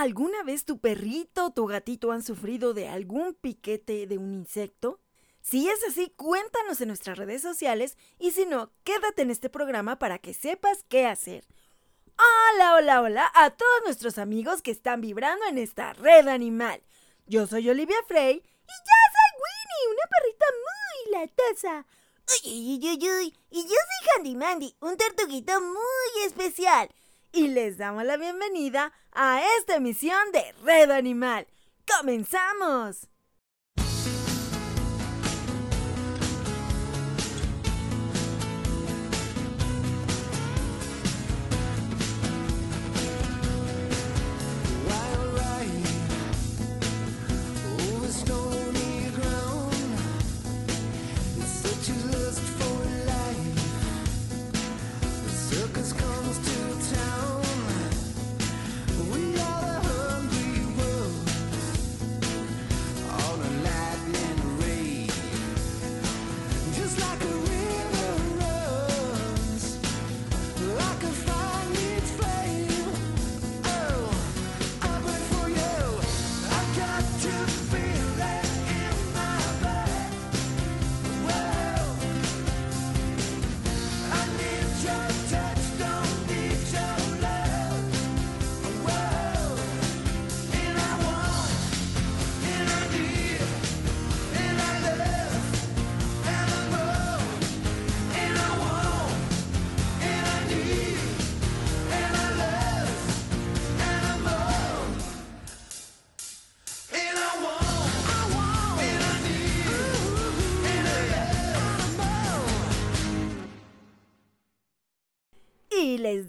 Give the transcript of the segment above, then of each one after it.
¿Alguna vez tu perrito o tu gatito han sufrido de algún piquete de un insecto? Si es así, cuéntanos en nuestras redes sociales y si no, quédate en este programa para que sepas qué hacer. Hola, hola, hola a todos nuestros amigos que están vibrando en esta red animal. Yo soy Olivia Frey y yo soy Winnie, una perrita muy latosa. Uy, uy, uy, uy, Y yo soy Handy Mandy, un tortuguito muy especial. Y les damos la bienvenida a esta emisión de Red Animal. ¡Comenzamos!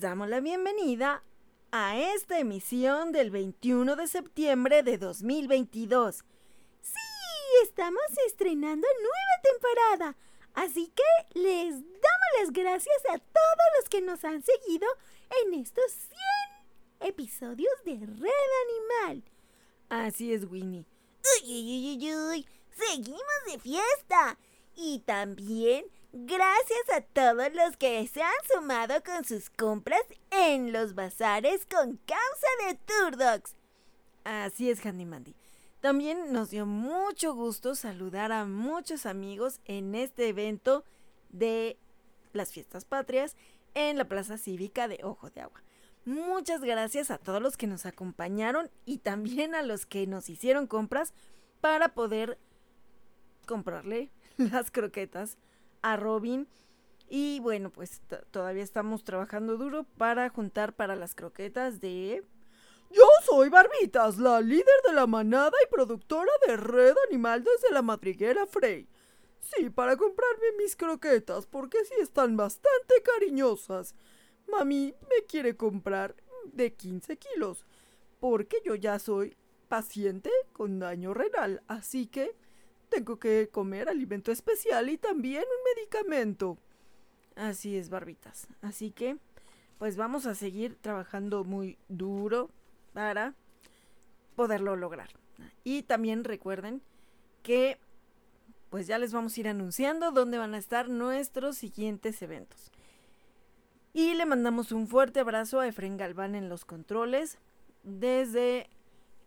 Damos la bienvenida a esta emisión del 21 de septiembre de 2022. Sí, estamos estrenando nueva temporada, así que les damos las gracias a todos los que nos han seguido en estos 100 episodios de Red Animal. Así es, Winnie. Uy, uy, uy, uy, seguimos de fiesta. Y también Gracias a todos los que se han sumado con sus compras en los bazares con causa de Turdox. Así es, Handy Mandy. También nos dio mucho gusto saludar a muchos amigos en este evento de las fiestas patrias en la Plaza Cívica de Ojo de Agua. Muchas gracias a todos los que nos acompañaron y también a los que nos hicieron compras para poder comprarle las croquetas a Robin. Y bueno, pues todavía estamos trabajando duro para juntar para las croquetas de... Yo soy Barbitas, la líder de la manada y productora de Red Animal desde la madriguera Frey. Sí, para comprarme mis croquetas, porque sí están bastante cariñosas. Mami me quiere comprar de 15 kilos, porque yo ya soy paciente con daño renal, así que tengo que comer alimento especial y también un medicamento. Así es, barbitas. Así que, pues vamos a seguir trabajando muy duro para poderlo lograr. Y también recuerden que, pues ya les vamos a ir anunciando dónde van a estar nuestros siguientes eventos. Y le mandamos un fuerte abrazo a Efren Galván en los controles desde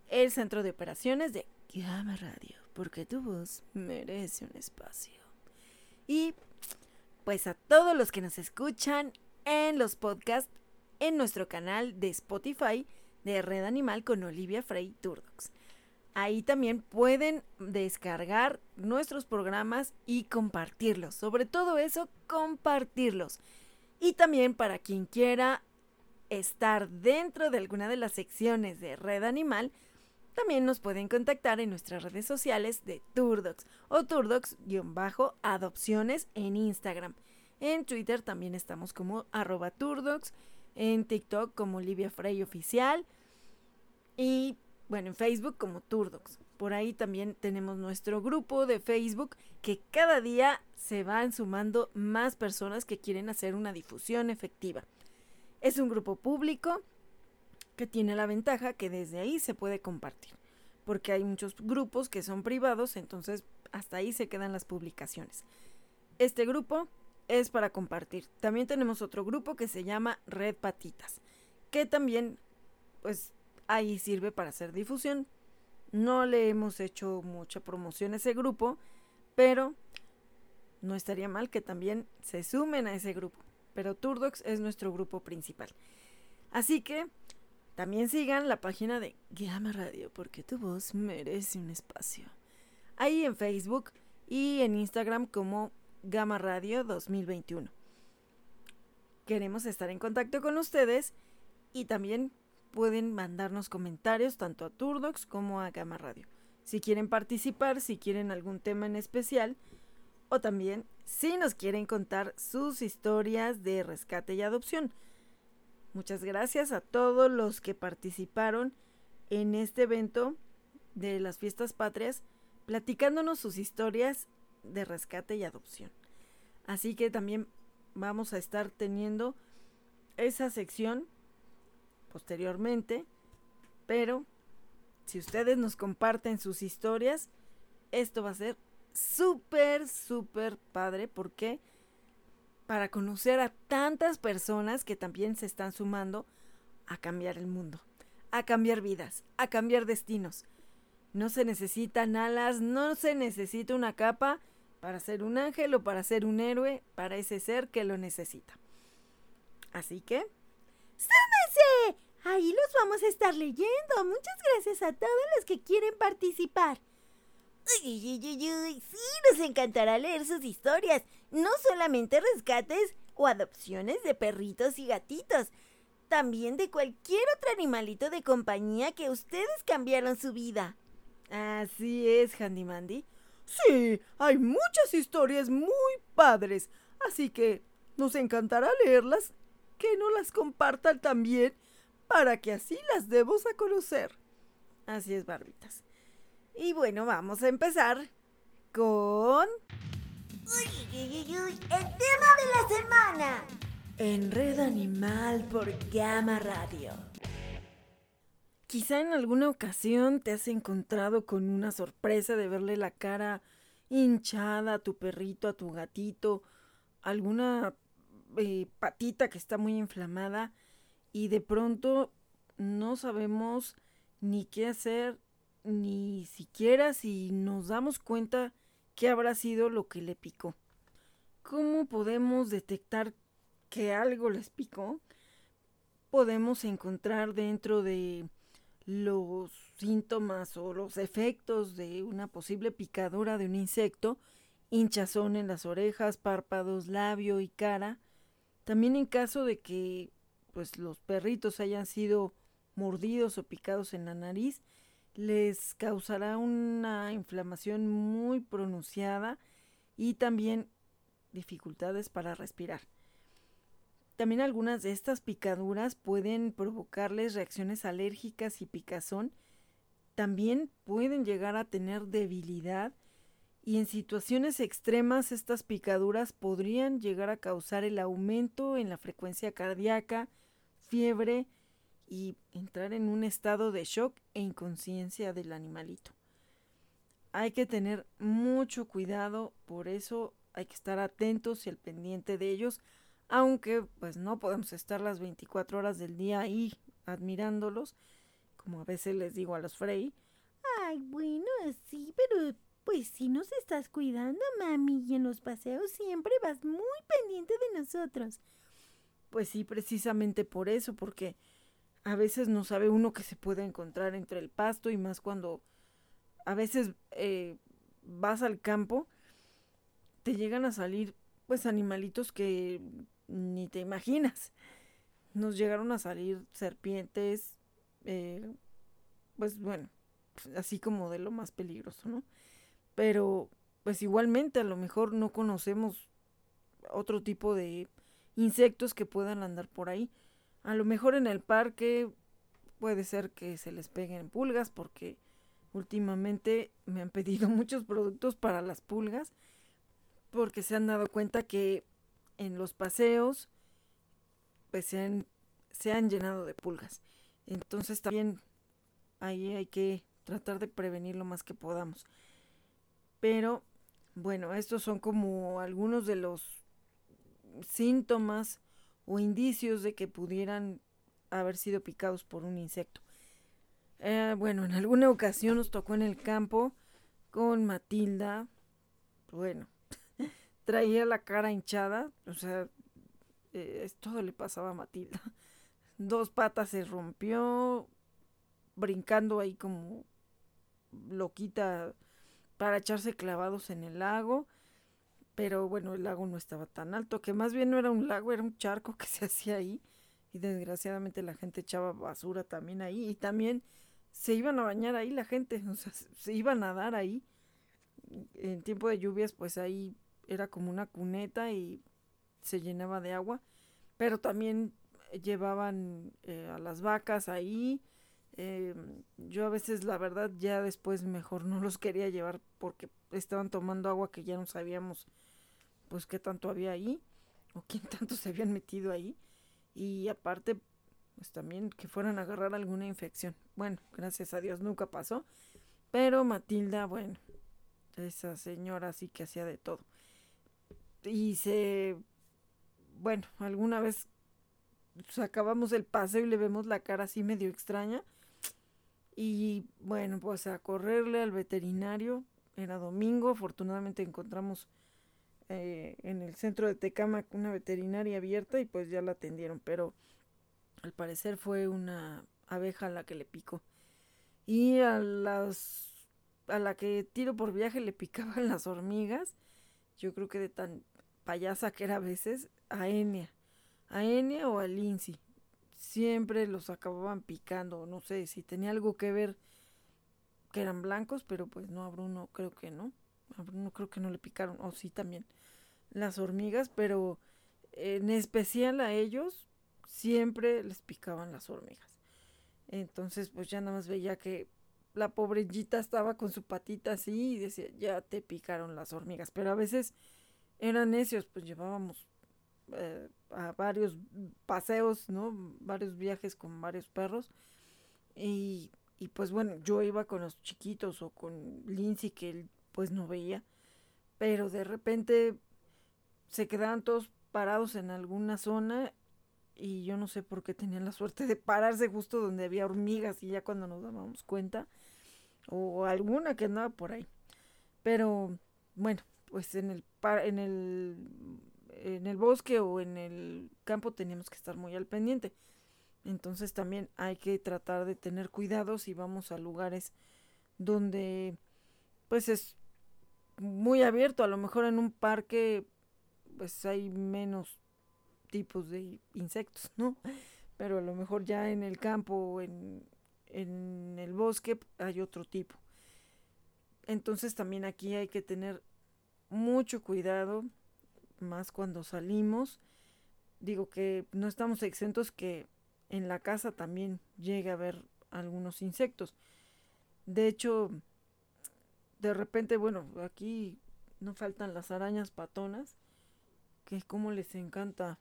el centro de operaciones de Gama Radio porque tu voz merece un espacio. Y pues a todos los que nos escuchan en los podcasts en nuestro canal de Spotify de Red Animal con Olivia Frey Turdox. Ahí también pueden descargar nuestros programas y compartirlos. Sobre todo eso, compartirlos. Y también para quien quiera estar dentro de alguna de las secciones de Red Animal, también nos pueden contactar en nuestras redes sociales de Turdox o Turdox-adopciones en Instagram. En Twitter también estamos como arroba Turdox, en TikTok como Olivia Frey Oficial y bueno, en Facebook como Turdox. Por ahí también tenemos nuestro grupo de Facebook que cada día se van sumando más personas que quieren hacer una difusión efectiva. Es un grupo público que tiene la ventaja que desde ahí se puede compartir, porque hay muchos grupos que son privados, entonces hasta ahí se quedan las publicaciones. Este grupo es para compartir. También tenemos otro grupo que se llama Red Patitas, que también pues ahí sirve para hacer difusión. No le hemos hecho mucha promoción a ese grupo, pero no estaría mal que también se sumen a ese grupo. Pero Turdox es nuestro grupo principal. Así que también sigan la página de Gama Radio, porque tu voz merece un espacio. Ahí en Facebook y en Instagram como Gama Radio 2021. Queremos estar en contacto con ustedes y también pueden mandarnos comentarios tanto a Turdox como a Gama Radio. Si quieren participar, si quieren algún tema en especial, o también si nos quieren contar sus historias de rescate y adopción. Muchas gracias a todos los que participaron en este evento de las fiestas patrias, platicándonos sus historias de rescate y adopción. Así que también vamos a estar teniendo esa sección posteriormente, pero si ustedes nos comparten sus historias, esto va a ser súper, súper padre porque para conocer a tantas personas que también se están sumando a cambiar el mundo, a cambiar vidas, a cambiar destinos. No se necesitan alas, no se necesita una capa para ser un ángel o para ser un héroe para ese ser que lo necesita. Así que... ¡Súmense! Ahí los vamos a estar leyendo. Muchas gracias a todos los que quieren participar. Uy, uy, uy, uy, sí, nos encantará leer sus historias. No solamente rescates o adopciones de perritos y gatitos, también de cualquier otro animalito de compañía que ustedes cambiaron su vida. Así es, Handy Mandy. Sí, hay muchas historias muy padres, así que nos encantará leerlas, que no las compartan también para que así las demos a conocer. Así es, barbitas. Y bueno, vamos a empezar con... Uy, uy, uy, el tema de la semana. Enredo Animal por Gama Radio. Quizá en alguna ocasión te has encontrado con una sorpresa de verle la cara hinchada a tu perrito, a tu gatito, alguna eh, patita que está muy inflamada y de pronto no sabemos ni qué hacer, ni siquiera si nos damos cuenta qué habrá sido lo que le picó. ¿Cómo podemos detectar que algo les picó? Podemos encontrar dentro de los síntomas o los efectos de una posible picadura de un insecto, hinchazón en las orejas, párpados, labio y cara. También en caso de que pues los perritos hayan sido mordidos o picados en la nariz, les causará una inflamación muy pronunciada y también dificultades para respirar. También algunas de estas picaduras pueden provocarles reacciones alérgicas y picazón. También pueden llegar a tener debilidad y en situaciones extremas estas picaduras podrían llegar a causar el aumento en la frecuencia cardíaca, fiebre y entrar en un estado de shock e inconsciencia del animalito. Hay que tener mucho cuidado, por eso hay que estar atentos y al pendiente de ellos, aunque pues no podemos estar las 24 horas del día ahí admirándolos, como a veces les digo a los Frey. Ay, bueno, sí, pero pues si nos estás cuidando, mami, y en los paseos siempre vas muy pendiente de nosotros. Pues sí, precisamente por eso, porque a veces no sabe uno que se puede encontrar entre el pasto y más cuando a veces eh, vas al campo, te llegan a salir pues animalitos que ni te imaginas. Nos llegaron a salir serpientes, eh, pues bueno, así como de lo más peligroso, ¿no? Pero pues igualmente a lo mejor no conocemos otro tipo de insectos que puedan andar por ahí. A lo mejor en el parque puede ser que se les peguen pulgas porque últimamente me han pedido muchos productos para las pulgas porque se han dado cuenta que en los paseos pues se han, se han llenado de pulgas. Entonces también ahí hay que tratar de prevenir lo más que podamos. Pero bueno, estos son como algunos de los síntomas o indicios de que pudieran haber sido picados por un insecto. Eh, bueno, en alguna ocasión nos tocó en el campo con Matilda. Bueno, traía la cara hinchada, o sea, eh, todo le pasaba a Matilda. Dos patas se rompió, brincando ahí como loquita para echarse clavados en el lago. Pero bueno, el lago no estaba tan alto, que más bien no era un lago, era un charco que se hacía ahí. Y desgraciadamente la gente echaba basura también ahí. Y también se iban a bañar ahí la gente, o sea, se iban a nadar ahí. En tiempo de lluvias, pues ahí era como una cuneta y se llenaba de agua. Pero también llevaban eh, a las vacas ahí. Em, yo a veces, la verdad, ya después mejor no los quería llevar porque estaban tomando agua que ya no sabíamos pues qué tanto había ahí o quién tanto se habían metido ahí. Y aparte, pues también que fueran a agarrar alguna infección. Bueno, gracias a Dios nunca pasó. Pero Matilda, bueno, esa señora sí que hacía de todo. Y se, bueno, alguna vez acabamos el paseo y le vemos la cara así medio extraña. Y bueno, pues a correrle al veterinario. Era domingo, afortunadamente encontramos eh, en el centro de Tecama una veterinaria abierta y pues ya la atendieron, pero al parecer fue una abeja la que le picó. Y a las a la que tiro por viaje le picaban las hormigas. Yo creo que de tan payasa que era a veces, a Enia. A Enia o a Lindsay. Siempre los acababan picando. No sé si tenía algo que ver que eran blancos, pero pues no, a Bruno creo que no. A Bruno creo que no le picaron. O sí también las hormigas, pero en especial a ellos siempre les picaban las hormigas. Entonces, pues ya nada más veía que la pobrellita estaba con su patita así y decía, ya te picaron las hormigas. Pero a veces eran necios, pues llevábamos eh, a varios paseos, ¿no? Varios viajes con varios perros. Y, y pues bueno, yo iba con los chiquitos o con Lindsay que él pues no veía. Pero de repente se quedaban todos parados en alguna zona y yo no sé por qué tenían la suerte de pararse justo donde había hormigas y ya cuando nos dábamos cuenta o alguna que andaba por ahí. Pero bueno, pues en el en el en el bosque o en el campo teníamos que estar muy al pendiente. Entonces también hay que tratar de tener cuidado si vamos a lugares donde pues es muy abierto, a lo mejor en un parque pues hay menos tipos de insectos, ¿no? Pero a lo mejor ya en el campo o en, en el bosque hay otro tipo. Entonces también aquí hay que tener mucho cuidado, más cuando salimos. Digo que no estamos exentos que en la casa también llegue a haber algunos insectos. De hecho, de repente, bueno, aquí no faltan las arañas patonas, que como les encanta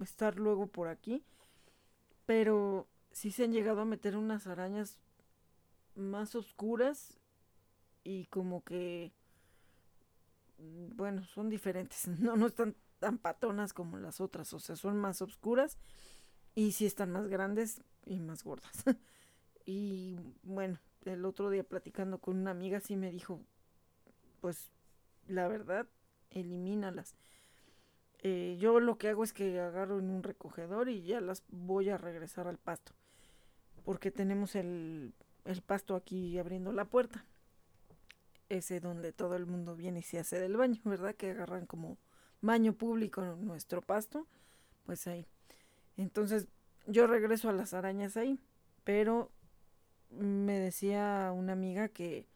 estar luego por aquí. Pero sí se han llegado a meter unas arañas más oscuras y como que mm, bueno, son diferentes, no no están tan patonas como las otras, o sea, son más oscuras y sí están más grandes y más gordas. y bueno, el otro día platicando con una amiga sí me dijo, pues la verdad, elimínalas. Eh, yo lo que hago es que agarro en un recogedor y ya las voy a regresar al pasto. Porque tenemos el, el pasto aquí abriendo la puerta. Ese donde todo el mundo viene y se hace del baño, ¿verdad? Que agarran como baño público nuestro pasto. Pues ahí. Entonces yo regreso a las arañas ahí. Pero me decía una amiga que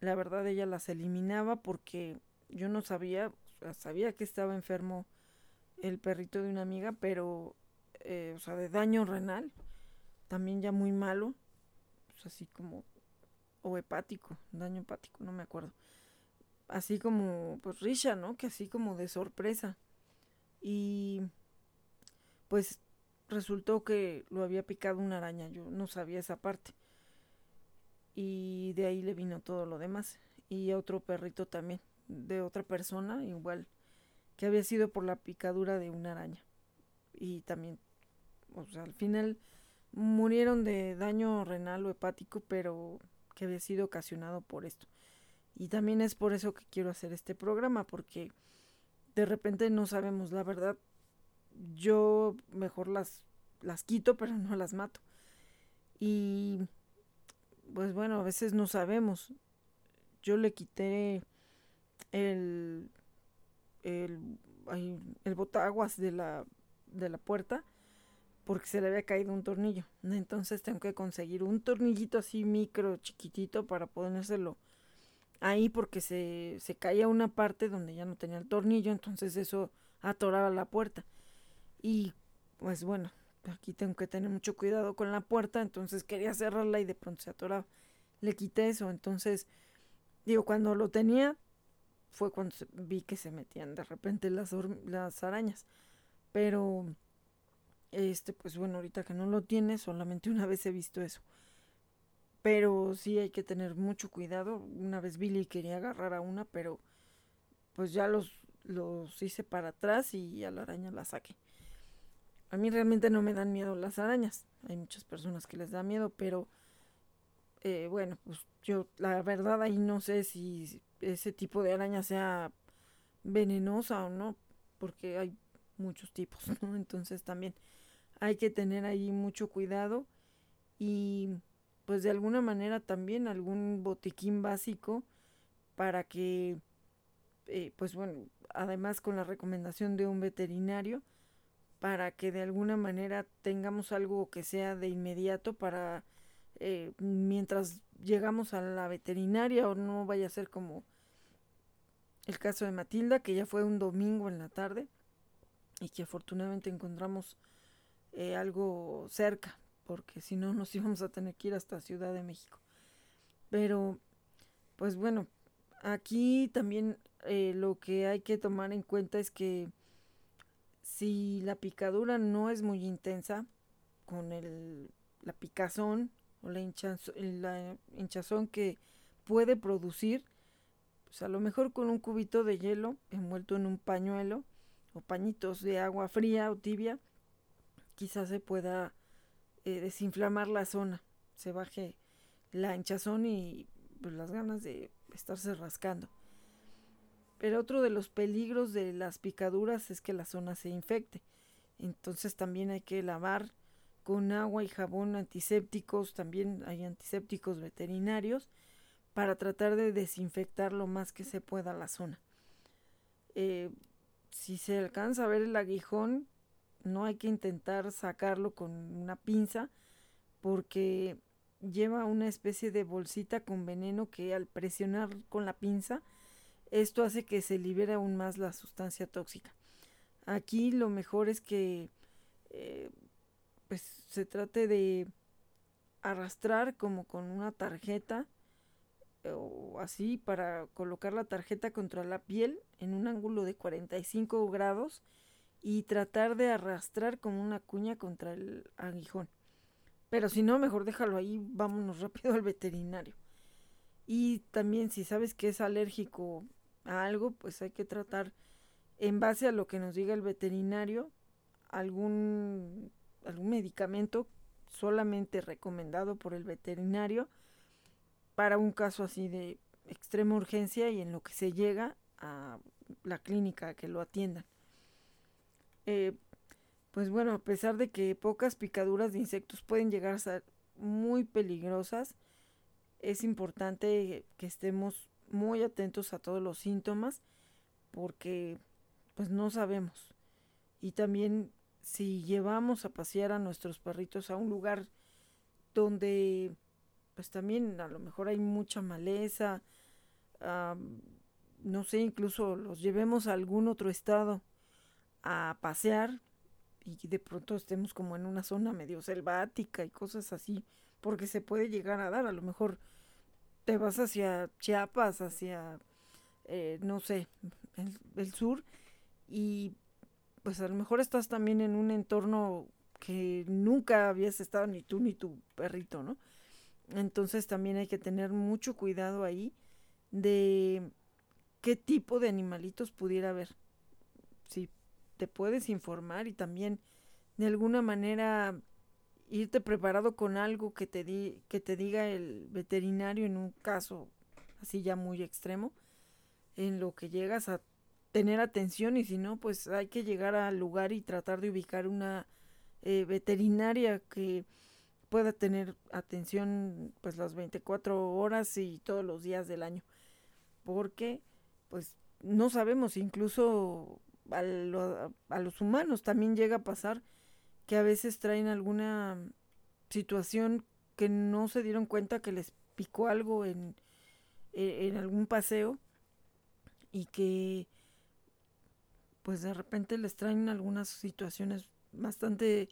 la verdad ella las eliminaba porque yo no sabía, sabía que estaba enfermo el perrito de una amiga, pero, eh, o sea, de daño renal, también ya muy malo, pues así como, o hepático, daño hepático, no me acuerdo. Así como, pues Risha, ¿no? Que así como de sorpresa. Y, pues, resultó que lo había picado una araña, yo no sabía esa parte. Y de ahí le vino todo lo demás. Y otro perrito también de otra persona, igual, que había sido por la picadura de una araña. Y también, o sea, al final murieron de daño renal o hepático, pero que había sido ocasionado por esto. Y también es por eso que quiero hacer este programa, porque de repente no sabemos la verdad. Yo mejor las, las quito, pero no las mato. Y pues bueno, a veces no sabemos. Yo le quité el, el, el botaguas de la, de la puerta porque se le había caído un tornillo. Entonces tengo que conseguir un tornillito así micro, chiquitito, para ponérselo ahí porque se, se caía una parte donde ya no tenía el tornillo, entonces eso atoraba la puerta. Y pues bueno, aquí tengo que tener mucho cuidado con la puerta, entonces quería cerrarla y de pronto se atoraba. Le quité eso, entonces digo, cuando lo tenía fue cuando vi que se metían de repente las, las arañas. Pero este, pues bueno, ahorita que no lo tiene, solamente una vez he visto eso. Pero sí hay que tener mucho cuidado. Una vez Billy quería agarrar a una, pero pues ya los, los hice para atrás y a la araña la saqué. A mí realmente no me dan miedo las arañas. Hay muchas personas que les da miedo, pero eh, bueno, pues yo la verdad ahí no sé si ese tipo de araña sea venenosa o no, porque hay muchos tipos, ¿no? Entonces también hay que tener ahí mucho cuidado y pues de alguna manera también algún botiquín básico para que eh, pues bueno además con la recomendación de un veterinario para que de alguna manera tengamos algo que sea de inmediato para eh, mientras llegamos a la veterinaria o no vaya a ser como el caso de Matilda que ya fue un domingo en la tarde y que afortunadamente encontramos eh, algo cerca, porque si no nos íbamos a tener que ir hasta Ciudad de México. Pero, pues bueno, aquí también eh, lo que hay que tomar en cuenta es que si la picadura no es muy intensa, con el, la picazón o la, la hinchazón que puede producir, pues a lo mejor con un cubito de hielo envuelto en un pañuelo o pañitos de agua fría o tibia, quizás se pueda eh, desinflamar la zona, se baje la hinchazón y pues, las ganas de estarse rascando. Pero otro de los peligros de las picaduras es que la zona se infecte. Entonces también hay que lavar con agua y jabón antisépticos, también hay antisépticos veterinarios, para tratar de desinfectar lo más que se pueda la zona. Eh, si se alcanza a ver el aguijón, no hay que intentar sacarlo con una pinza porque lleva una especie de bolsita con veneno que al presionar con la pinza esto hace que se libere aún más la sustancia tóxica. Aquí lo mejor es que eh, pues se trate de arrastrar como con una tarjeta o así para colocar la tarjeta contra la piel en un ángulo de 45 grados y tratar de arrastrar como una cuña contra el aguijón. Pero si no, mejor déjalo ahí, vámonos rápido al veterinario. Y también si sabes que es alérgico a algo, pues hay que tratar en base a lo que nos diga el veterinario algún, algún medicamento solamente recomendado por el veterinario para un caso así de extrema urgencia y en lo que se llega a la clínica que lo atiendan. Eh, pues bueno, a pesar de que pocas picaduras de insectos pueden llegar a ser muy peligrosas, es importante que estemos muy atentos a todos los síntomas porque pues no sabemos. Y también si llevamos a pasear a nuestros perritos a un lugar donde pues también a lo mejor hay mucha maleza, no sé, incluso los llevemos a algún otro estado a pasear y de pronto estemos como en una zona medio selvática y cosas así, porque se puede llegar a dar, a lo mejor te vas hacia Chiapas, hacia, eh, no sé, el, sur, y pues a lo mejor estás también en un entorno que nunca habías estado ni tú ni tu perrito, ¿no? Entonces también hay que tener mucho cuidado ahí de qué tipo de animalitos pudiera haber. Si te puedes informar y también de alguna manera irte preparado con algo que te, di, que te diga el veterinario en un caso así ya muy extremo, en lo que llegas a tener atención y si no, pues hay que llegar al lugar y tratar de ubicar una eh, veterinaria que pueda tener atención pues las 24 horas y todos los días del año. Porque pues no sabemos, incluso a, a los humanos también llega a pasar que a veces traen alguna situación que no se dieron cuenta que les picó algo en, e, en algún paseo y que pues de repente les traen algunas situaciones bastante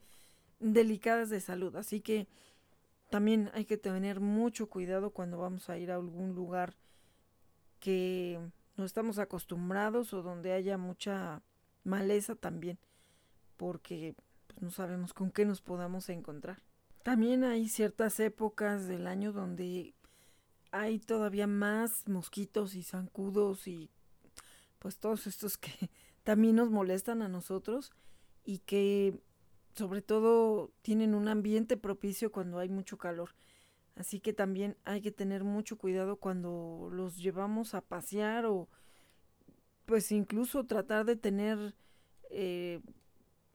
delicadas de salud. Así que también hay que tener mucho cuidado cuando vamos a ir a algún lugar que no estamos acostumbrados o donde haya mucha maleza también, porque pues, no sabemos con qué nos podamos encontrar. También hay ciertas épocas del año donde hay todavía más mosquitos y zancudos y pues todos estos que también nos molestan a nosotros y que sobre todo tienen un ambiente propicio cuando hay mucho calor. Así que también hay que tener mucho cuidado cuando los llevamos a pasear o pues incluso tratar de tener eh,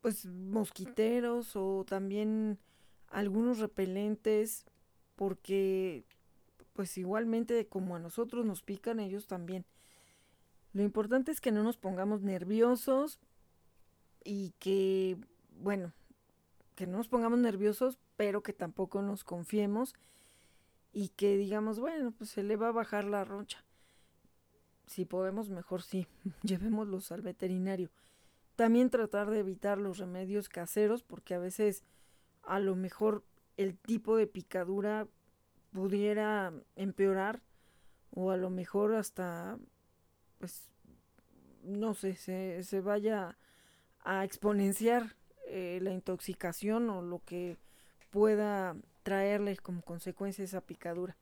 pues mosquiteros o también algunos repelentes porque pues igualmente como a nosotros nos pican ellos también. Lo importante es que no nos pongamos nerviosos y que, bueno, que no nos pongamos nerviosos, pero que tampoco nos confiemos y que digamos, bueno, pues se le va a bajar la roncha. Si podemos, mejor sí, llevémoslos al veterinario. También tratar de evitar los remedios caseros, porque a veces a lo mejor el tipo de picadura pudiera empeorar o a lo mejor hasta pues no sé, se, se vaya a exponenciar eh, la intoxicación o lo que pueda traerle como consecuencia esa picadura.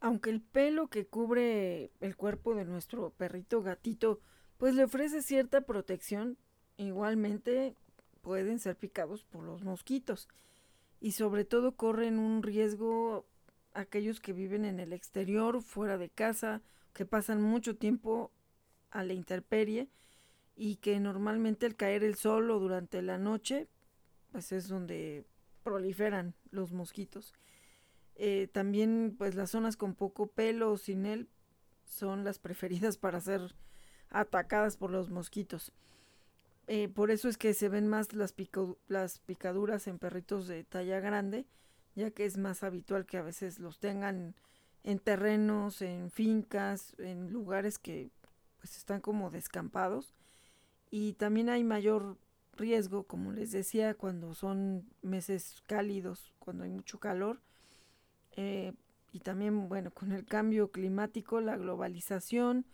Aunque el pelo que cubre el cuerpo de nuestro perrito gatito pues le ofrece cierta protección, igualmente pueden ser picados por los mosquitos y sobre todo corren un riesgo aquellos que viven en el exterior, fuera de casa, que pasan mucho tiempo a la intemperie y que normalmente al caer el sol o durante la noche, pues es donde proliferan los mosquitos. Eh, también pues las zonas con poco pelo o sin él son las preferidas para ser atacadas por los mosquitos. Eh, por eso es que se ven más las, picaduras en perritos de talla grande, ya que es más habitual que a veces los tengan en terrenos, en fincas, en lugares que pues están como descampados. Y también hay mayor riesgo, como les decía, cuando son meses cálidos, cuando hay mucho calor eh, y también, bueno, con el cambio climático, la globalización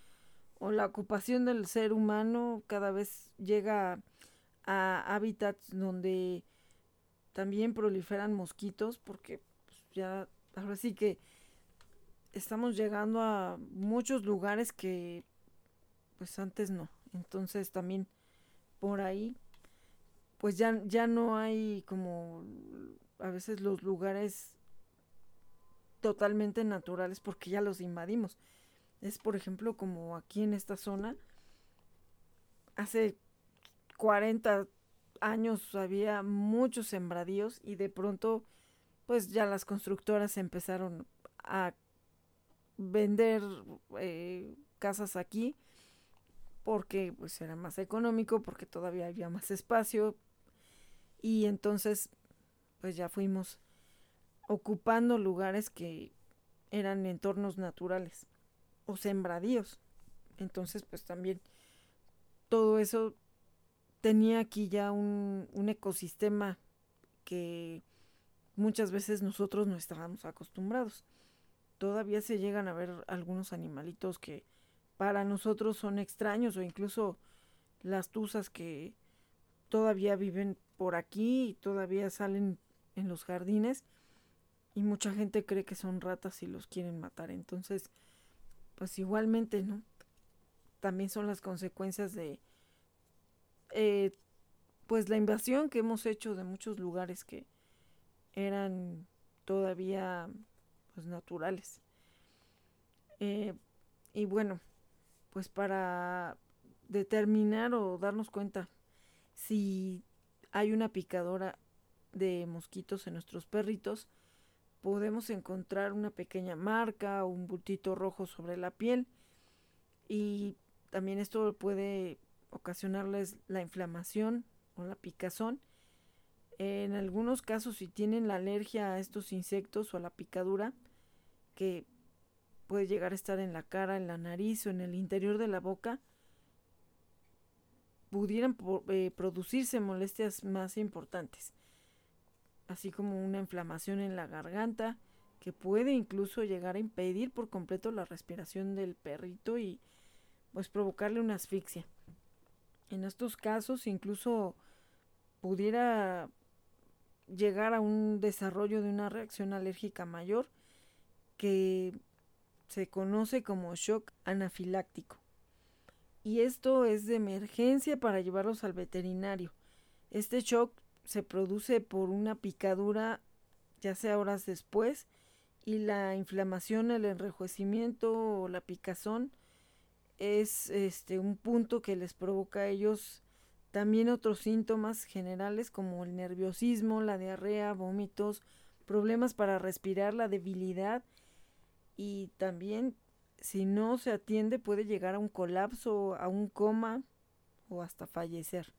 o la ocupación del ser humano cada vez llega a hábitats donde también proliferan mosquitos porque pues, ya ahora sí que estamos llegando a muchos lugares que pues antes no. Entonces también por ahí pues ya, ya no hay como a veces los lugares totalmente naturales porque ya los invadimos. Es por ejemplo como aquí en esta zona, hace 40 años había muchos sembradíos y de pronto pues ya las constructoras empezaron a vender eh, casas aquí porque pues era más económico, porque todavía había más espacio. Y entonces pues ya fuimos ocupando lugares que eran entornos naturales o sembradíos. Entonces pues también todo eso tenía aquí ya un, un ecosistema que muchas veces nosotros no estábamos acostumbrados. Todavía se llegan a ver algunos animalitos que para nosotros son extraños o incluso las tuzas que todavía viven por aquí y todavía salen en los jardines y mucha gente cree que son ratas y los quieren matar. Entonces, pues igualmente, ¿no? También son las consecuencias de, eh, pues la invasión que hemos hecho de muchos lugares que eran todavía pues naturales. Eh, y bueno, pues para determinar o darnos cuenta si hay una picadora de mosquitos en nuestros perritos, podemos encontrar una pequeña marca o un bultito rojo sobre la piel y también esto puede ocasionarles la inflamación o la picazón. En algunos casos si tienen la alergia a estos insectos o a la picadura, que puede llegar a estar en la cara, en la nariz o en el interior de la boca, pudieran eh, producirse molestias más importantes, así como una inflamación en la garganta, que puede incluso llegar a impedir por completo la respiración del perrito y pues provocarle una asfixia. En estos casos incluso pudiera llegar a un desarrollo de una reacción alérgica mayor que se conoce como shock anafiláctico. Y esto es de emergencia para llevarlos al veterinario. Este shock se produce por una picadura ya sea horas después y la inflamación, el enrojecimiento o la picazón es este un punto que les provoca a ellos también otros síntomas generales como el nerviosismo, la diarrea, vómitos, problemas para respirar, la debilidad y también si no se atiende puede llegar a un colapso, a un coma o hasta fallecer.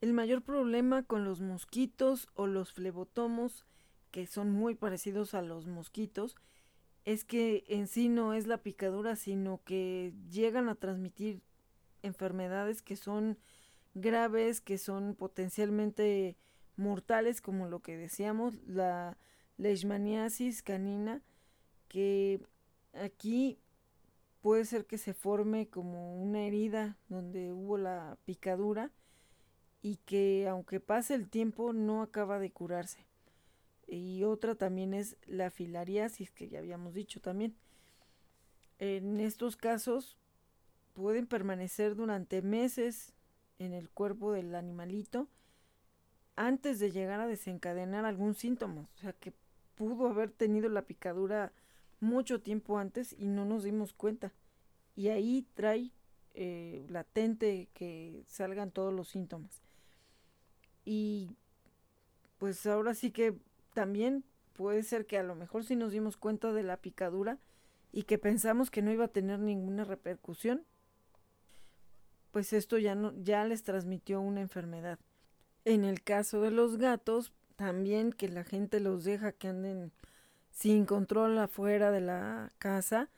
El mayor problema con los mosquitos o los flebotomos, que son muy parecidos a los mosquitos, es que en sí no es la picadura, sino que llegan a transmitir enfermedades que son graves, que son potencialmente mortales, como lo que decíamos, la leishmaniasis canina, que aquí puede ser que se forme como una herida donde hubo la picadura y que aunque pase el tiempo no acaba de curarse. Y otra también es la filariasis que ya habíamos dicho también. En estos casos pueden permanecer durante meses en el cuerpo del animalito antes de llegar a desencadenar algún síntoma. O sea que pudo haber tenido la picadura mucho tiempo antes y no nos dimos cuenta. Y ahí trae eh, latente que salgan todos los síntomas. Y pues ahora sí que también puede ser que a lo mejor si nos dimos cuenta de la picadura y que pensamos que no iba a tener ninguna repercusión, pues esto ya no ya les transmitió una enfermedad. En el caso de los gatos, también que la gente los deja que anden sin control afuera de la casa,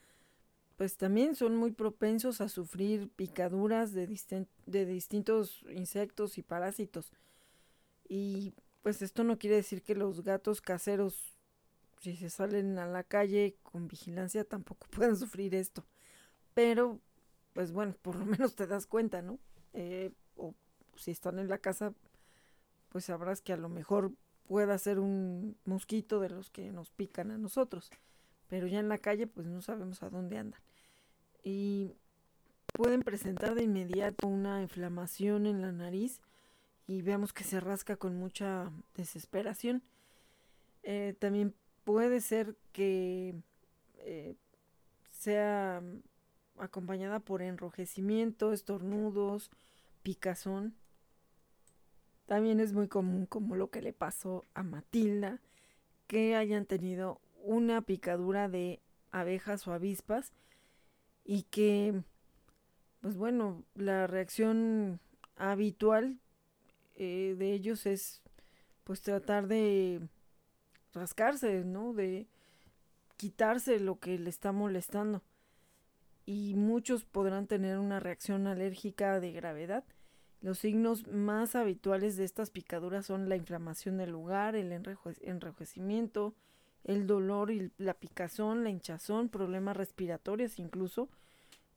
pues también son muy propensos a sufrir picaduras de, de distintos insectos y parásitos. Y pues esto no quiere decir que los gatos caseros, si se salen a la calle con vigilancia, tampoco puedan sufrir esto. Pero, pues bueno, por lo menos te das cuenta, ¿no? Eh, o si están en la casa, pues sabrás que a lo mejor pueda ser un mosquito de los que nos pican a nosotros. Pero ya en la calle pues no sabemos a dónde andan. Y pueden presentar de inmediato una inflamación en la nariz y vemos que se rasca con mucha desesperación. Eh, también puede ser que eh, sea acompañada por enrojecimiento, estornudos, picazón también es muy común, como lo que le pasó a Matilda, que hayan tenido una picadura de abejas o avispas y que, pues bueno, la reacción habitual eh, de ellos es pues tratar de rascarse, ¿no? De quitarse lo que le está molestando. Y muchos podrán tener una reacción alérgica de gravedad los signos más habituales de estas picaduras son la inflamación del lugar, el enrojecimiento, el dolor y la picazón, la hinchazón, problemas respiratorios incluso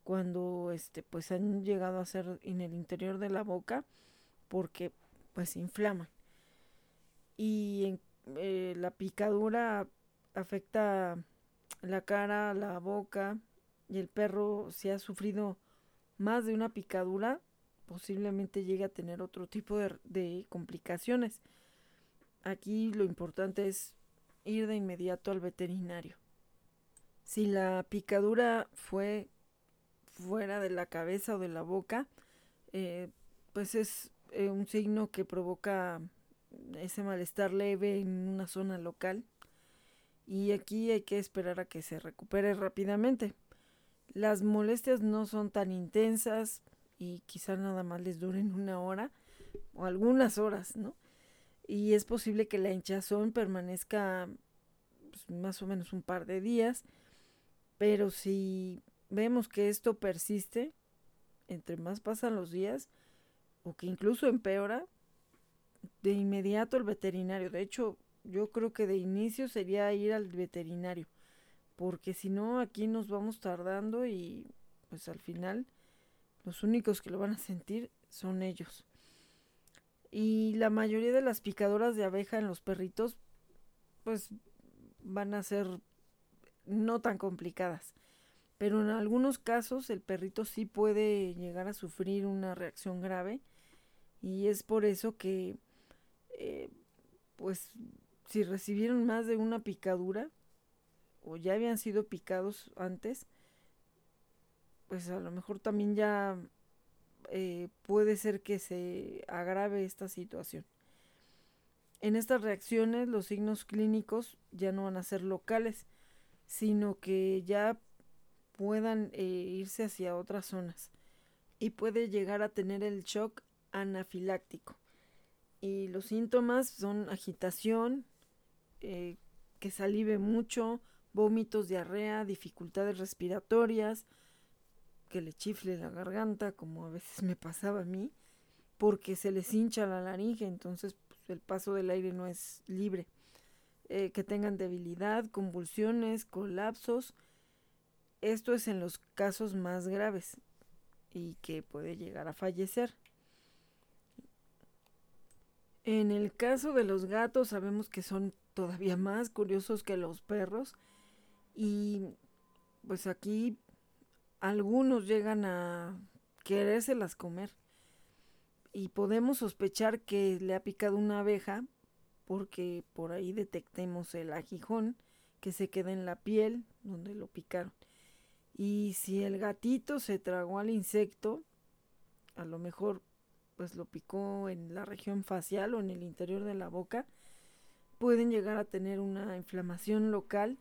cuando este pues han llegado a ser en el interior de la boca porque pues se inflaman. Y eh, la picadura afecta la cara, la boca y el perro si ha sufrido más de una picadura posiblemente llegue a tener otro tipo de, complicaciones. aquí lo importante es ir de inmediato al veterinario. Si la picadura fue fuera de la cabeza o de la boca, eh, pues es eh, un signo que provoca ese malestar leve en una zona local y aquí hay que esperar a que se recupere rápidamente. Las molestias no son tan intensas y quizá nada más les duren una hora o algunas horas, ¿no? Y es posible que la hinchazón permanezca pues, más o menos un par de días, pero si vemos que esto persiste, entre más pasan los días, o que incluso empeora, de inmediato el veterinario. De hecho, yo creo que de inicio sería ir al veterinario, porque si no, aquí nos vamos tardando y pues al final los únicos que lo van a sentir son ellos. Y la mayoría de las picadoras de abeja en los perritos, pues van a ser no tan complicadas. Pero en algunos casos el perrito sí puede llegar a sufrir una reacción grave y es por eso que, eh, pues, si recibieron más de una picadura o ya habían sido picados antes, pues a lo mejor también ya eh, puede ser que se agrave esta situación. En estas reacciones los signos clínicos ya no van a ser locales, sino que ya puedan eh, irse hacia otras zonas y puede llegar a tener el shock anafiláctico. Y los síntomas son agitación, eh, que salive mucho, vómitos, diarrea, dificultades respiratorias, que le chifle la garganta, como a veces me pasaba a mí, porque se les hincha la laringe, entonces pues, el paso del aire no es libre. Eh, que tengan debilidad, convulsiones, colapsos, esto es en los casos más graves y que puede llegar a fallecer. En el caso de los gatos sabemos que son todavía más curiosos que los perros y pues aquí algunos llegan a querérselas comer y podemos sospechar que le ha picado una abeja porque por ahí detectemos el aguijón que se queda en la piel donde lo picaron. Y si el gatito se tragó al insecto, a lo mejor pues lo picó en la región facial o en el interior de la boca, pueden llegar a tener una inflamación local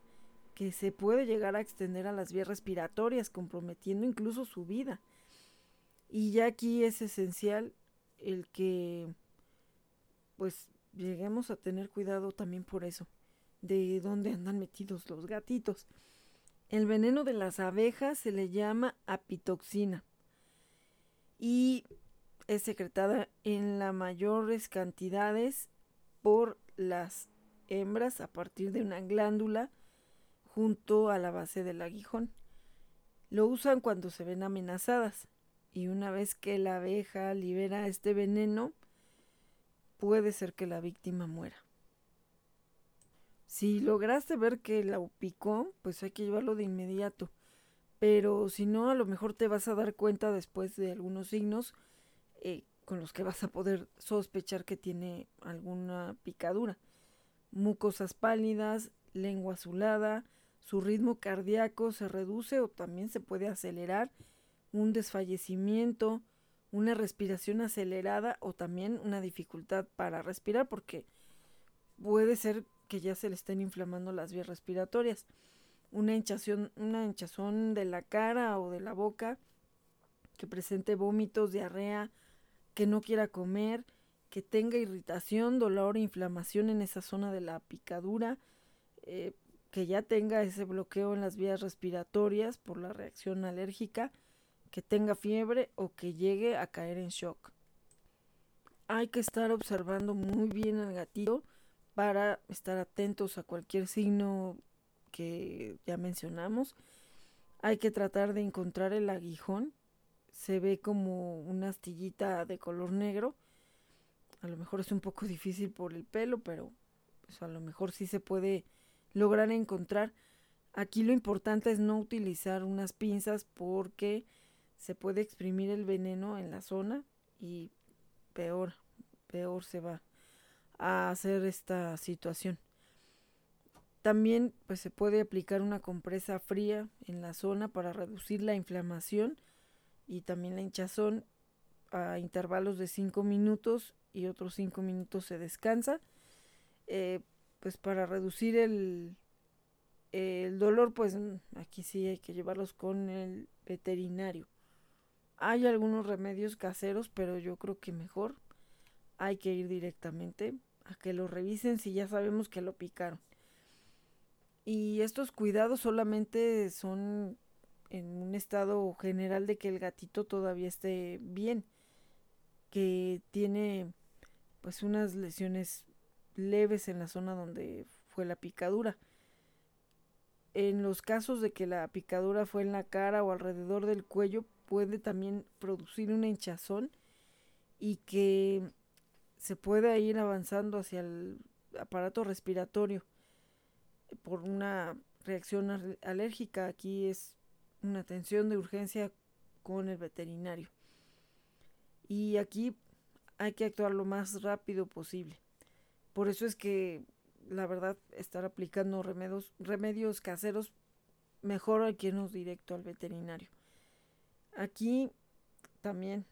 que se puede llegar a extender a las vías respiratorias, comprometiendo incluso su vida. Y ya aquí es esencial el que pues lleguemos a tener cuidado también por eso, de dónde andan metidos los gatitos. El veneno de las abejas se le llama apitoxina y es secretada en las mayores cantidades por las hembras a partir de una glándula junto a la base del aguijón. Lo usan cuando se ven amenazadas y una vez que la abeja libera este veneno, puede ser que la víctima muera. Si lograste ver que la picó, pues hay que llevarlo de inmediato. Pero si no, a lo mejor te vas a dar cuenta después de algunos signos eh, con los que vas a poder sospechar que tiene alguna picadura. Mucosas pálidas, lengua azulada, su ritmo cardíaco se reduce o también se puede acelerar, un desfallecimiento, una respiración acelerada o también una dificultad para respirar porque puede ser que ya se le estén inflamando las vías respiratorias. Una hinchazón, una hinchazón de la cara o de la boca, que presente vómitos, diarrea, que no quiera comer, que tenga irritación, dolor inflamación en esa zona de la picadura, eh, que ya tenga ese bloqueo en las vías respiratorias por la reacción alérgica, que tenga fiebre o que llegue a caer en shock. Hay que estar observando muy bien al gatito para estar atentos a cualquier signo que ya mencionamos. Hay que tratar de encontrar el aguijón. Se ve como una astillita de color negro. A lo mejor es un poco difícil por el pelo, pero pues, a lo mejor sí se puede lograr encontrar. Aquí lo importante es no utilizar unas pinzas porque se puede exprimir el veneno en la zona y peor, peor se va a hacer esta situación. También pues se puede aplicar una compresa fría en la zona para reducir la inflamación y también la hinchazón a intervalos de 5 minutos y otros 5 minutos se descansa. Eh, pues para reducir el, el dolor, pues aquí sí hay que llevarlos con el veterinario. Hay algunos remedios caseros, pero yo creo que mejor hay que ir directamente a que lo revisen si ya sabemos que lo picaron. Y estos cuidados solamente son en un estado general de que el gatito todavía esté bien, que tiene pues unas lesiones leves en la zona donde fue la picadura. En los casos de que la picadura fue en la cara o alrededor del cuello, puede también producir una hinchazón y que se pueda ir avanzando hacia el aparato respiratorio por una reacción alérgica. Aquí es una atención de urgencia con el veterinario. Y aquí hay que actuar lo más rápido posible. Por eso es que la verdad estar aplicando remedios, remedios caseros mejor hay que irnos directo al veterinario. Aquí también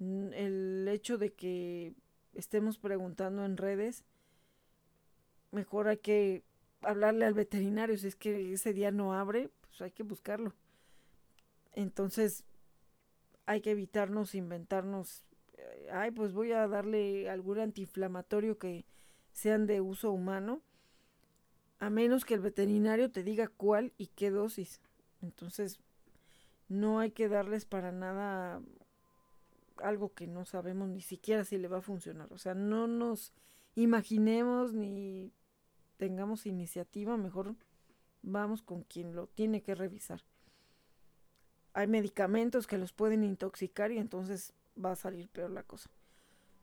el hecho de que estemos preguntando en redes, mejor hay que hablarle al veterinario. Si es que ese día no abre, pues hay que buscarlo. Entonces, hay que evitarnos inventarnos, eh, ay, pues voy a darle algún antiinflamatorio que sean de uso humano, a menos que el veterinario te diga cuál y qué dosis. Entonces, no hay que darles para nada algo que no sabemos ni siquiera si le va a funcionar. O sea, no nos imaginemos ni tengamos iniciativa, mejor vamos con quien lo tiene que revisar. Hay medicamentos que los pueden intoxicar y entonces va a salir peor la cosa.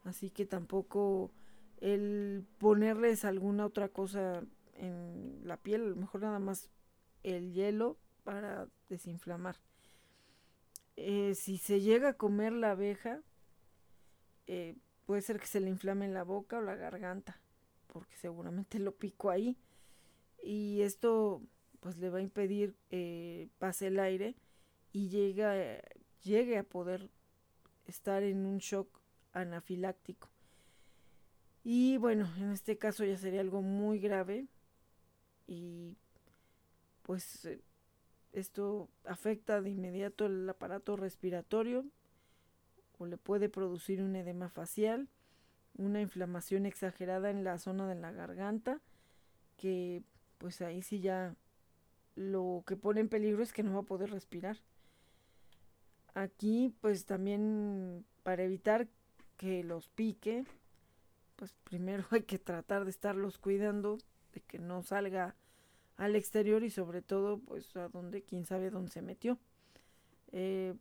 Así que tampoco el ponerles alguna otra cosa en la piel, mejor nada más el hielo para desinflamar. Eh, si se llega a comer la abeja, eh, puede ser que se le inflame la boca o la garganta porque seguramente lo pico ahí y esto pues le va a impedir eh, pase el aire y llega, llegue a poder estar en un shock anafiláctico. Y bueno, en este caso ya sería algo muy grave y pues eh, esto afecta de inmediato el aparato respiratorio o le puede producir un edema facial una inflamación exagerada en la zona de la garganta, que pues ahí sí ya lo que pone en peligro es que no va a poder respirar. Aquí pues también para evitar que los pique, pues primero hay que tratar de estarlos cuidando, de que no salga al exterior y sobre todo pues a donde quién sabe dónde se metió. Eh,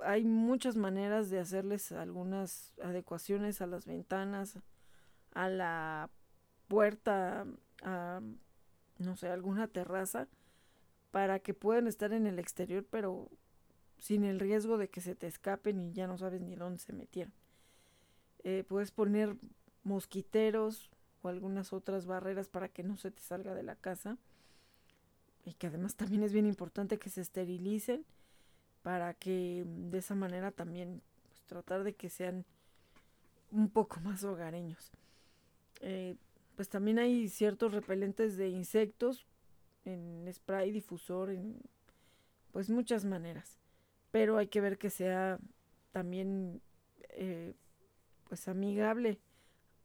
hay muchas maneras de hacerles algunas adecuaciones a las ventanas, a la puerta, a no sé, alguna terraza, para que puedan estar en el exterior, pero sin el riesgo de que se te escapen y ya no sabes ni dónde se metieron. Eh, puedes poner mosquiteros o algunas otras barreras para que no se te salga de la casa. Y que además también es bien importante que se esterilicen para que mm, de esa manera también pues, tratar de que sean un poco más hogareños. Eh, pues también hay ciertos repelentes de insectos en spray difusor, en pues muchas maneras. Pero hay que ver que sea también eh, pues amigable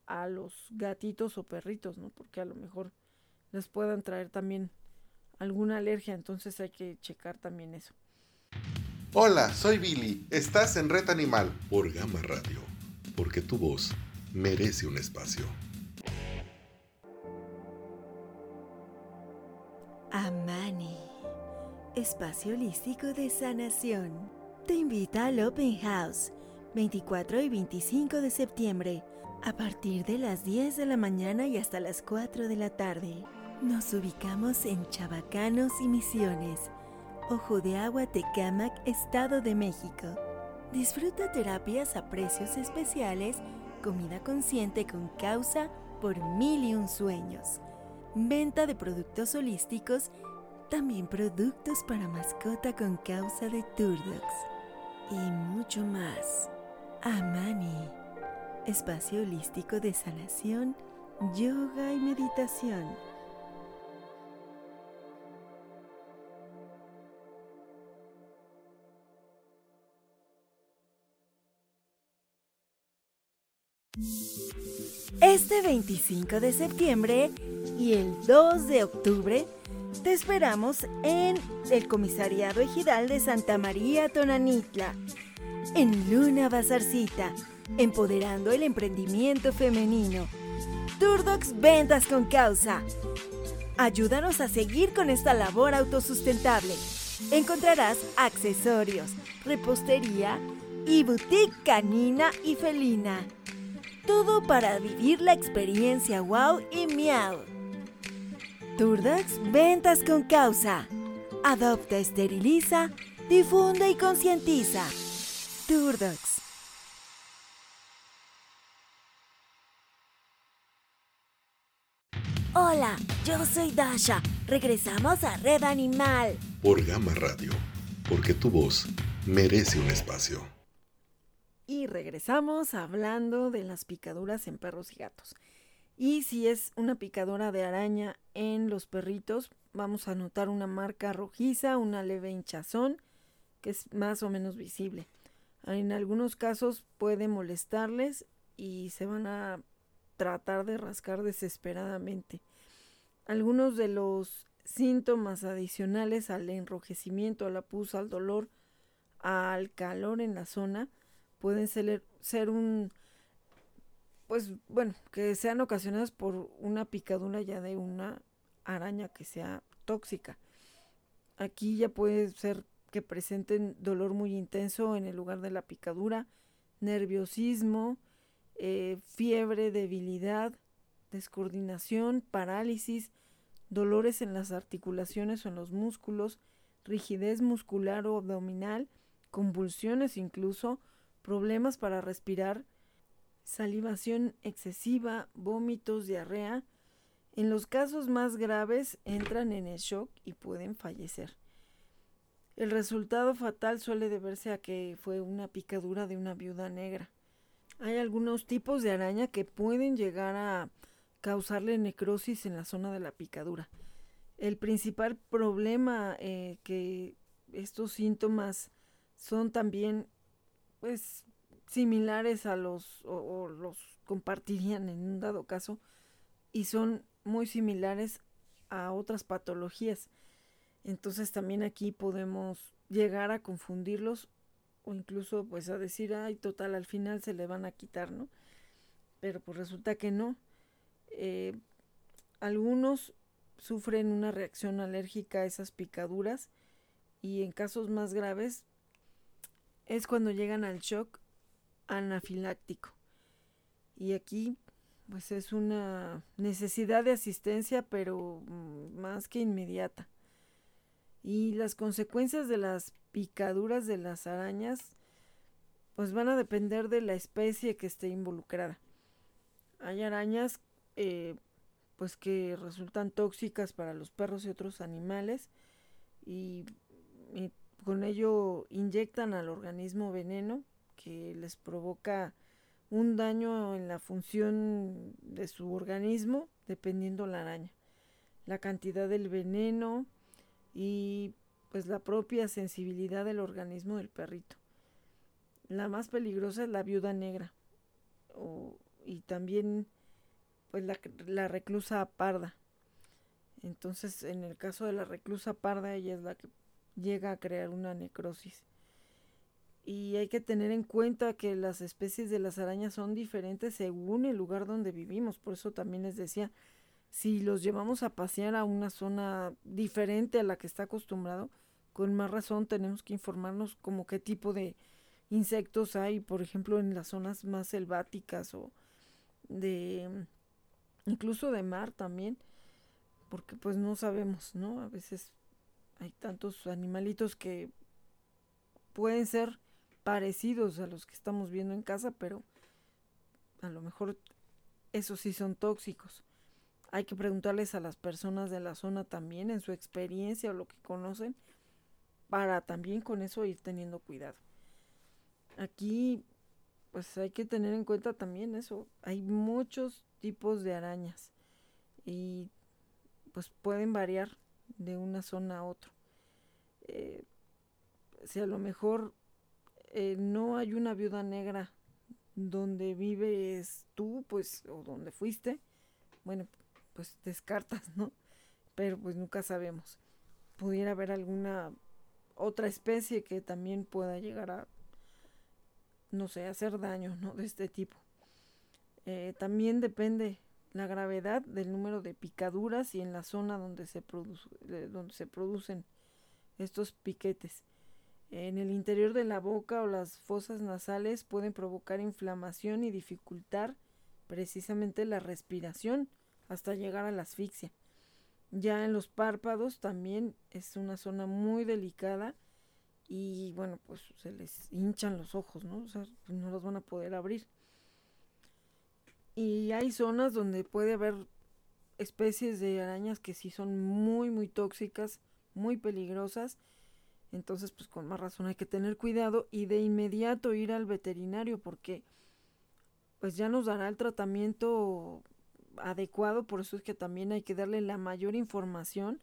a los gatitos o perritos, ¿no? Porque a lo mejor les puedan traer también alguna alergia, entonces hay que checar también eso. Hola, soy Billy. Estás en Red Animal por Gama Radio, porque tu voz merece un espacio. Amani, espacio holístico de sanación. Te invita al Open House, 24 y 25 de septiembre, a partir de las 10 de la mañana y hasta las 4 de la tarde. Nos ubicamos en Chabacanos y Misiones Ojo de Agua Tecámac, Estado de México. Disfruta terapias a precios especiales comida consciente con causa por mil y un sueños. Venta de productos holísticos, también productos para mascota con causa de Turdox. Y mucho más. Amani, espacio holístico de sanación, yoga y meditación. Este 25 de septiembre y el 2 de octubre te esperamos en el Comisariado Ejidal de Santa María Tonanitla, en Luna Bazarcita, empoderando el emprendimiento femenino. Turdox Ventas con Causa. Ayúdanos a seguir con esta labor autosustentable. Encontrarás accesorios, repostería y boutique canina y felina. Todo para vivir la experiencia wow y miau. Turdax Ventas con Causa. Adopta, esteriliza, difunde y concientiza. Turdax. Hola, yo soy Dasha. Regresamos a Red Animal. Por Gama Radio, porque tu voz merece un espacio. Y regresamos hablando de las picaduras en perros y gatos. Y si es una picadura de araña en los perritos, vamos a notar una marca rojiza, una leve hinchazón, que es más o menos visible. En algunos casos puede molestarles y se van a tratar de rascar desesperadamente. Algunos de los síntomas adicionales al enrojecimiento, a la pus, al dolor, al calor en la zona, pueden ser, ser un, pues bueno, que sean ocasionadas por una picadura ya de una araña que sea tóxica. Aquí ya puede ser que presenten dolor muy intenso en el lugar de la picadura, nerviosismo, eh, fiebre, debilidad, descoordinación, parálisis, dolores en las articulaciones o en los músculos, rigidez muscular o abdominal, convulsiones incluso, problemas para respirar, salivación excesiva, vómitos, diarrea. En los casos más graves entran en el shock y pueden fallecer. El resultado fatal suele deberse a que fue una picadura de una viuda negra. Hay algunos tipos de araña que pueden llegar a causarle necrosis en la zona de la picadura. El principal problema eh, que estos síntomas son también pues similares a los o, los compartirían en un dado caso y son muy similares a otras patologías. Entonces también aquí podemos llegar a confundirlos o incluso pues a decir, ay, total, al final se le van a quitar, ¿no? Pero pues resulta que no. Eh, algunos sufren una reacción alérgica a esas picaduras y en casos más graves es cuando llegan al shock anafiláctico. Y aquí pues es una necesidad de asistencia, pero mm, más que inmediata. Y las consecuencias de las picaduras de las arañas pues van a depender de la especie que esté involucrada. Hay arañas eh, pues que resultan tóxicas para los perros y otros animales y con ello inyectan al organismo veneno que les provoca un daño en la función de su organismo dependiendo la araña, la cantidad del veneno y pues la propia sensibilidad del organismo del perrito. La más peligrosa es la viuda negra y también pues la, la reclusa parda. Entonces en el caso de la reclusa parda ella es la que llega a crear una necrosis. Y hay que tener en cuenta que las especies de las arañas son diferentes según el lugar donde vivimos. Por eso también les decía, si los llevamos a pasear a una zona diferente a la que está acostumbrado, con más razón tenemos que informarnos como qué tipo de insectos hay, por ejemplo, en las zonas más selváticas o de incluso de mar también, porque pues no sabemos, ¿no? A veces hay tantos animalitos que pueden ser parecidos a los que estamos viendo en casa, pero a lo mejor esos sí son tóxicos. Hay que preguntarles a las personas de la zona también en su experiencia o lo que conocen para también con eso ir teniendo cuidado. Aquí pues hay que tener en cuenta también eso. Hay muchos tipos de arañas y pues pueden variar de una zona a otra. Eh, si a lo mejor eh, no hay una viuda negra donde vives tú, pues, o donde fuiste, bueno, pues descartas, ¿no? Pero pues nunca sabemos. Pudiera haber alguna otra especie que también pueda llegar a, no sé, hacer daño, ¿no? De este tipo. Eh, también depende la gravedad del número de picaduras y en la zona donde se, donde se producen estos piquetes. En el interior de la boca o las fosas nasales pueden provocar inflamación y dificultar precisamente la respiración hasta llegar a la asfixia. Ya en los párpados también es una zona muy delicada y bueno, pues se les hinchan los ojos, ¿no? O sea, no los van a poder abrir. Y hay zonas donde puede haber especies de arañas que sí son muy, muy tóxicas, muy peligrosas entonces, pues con más razón hay que tener cuidado y de inmediato ir al veterinario porque pues ya nos dará el tratamiento adecuado, por eso es que también hay que darle la mayor información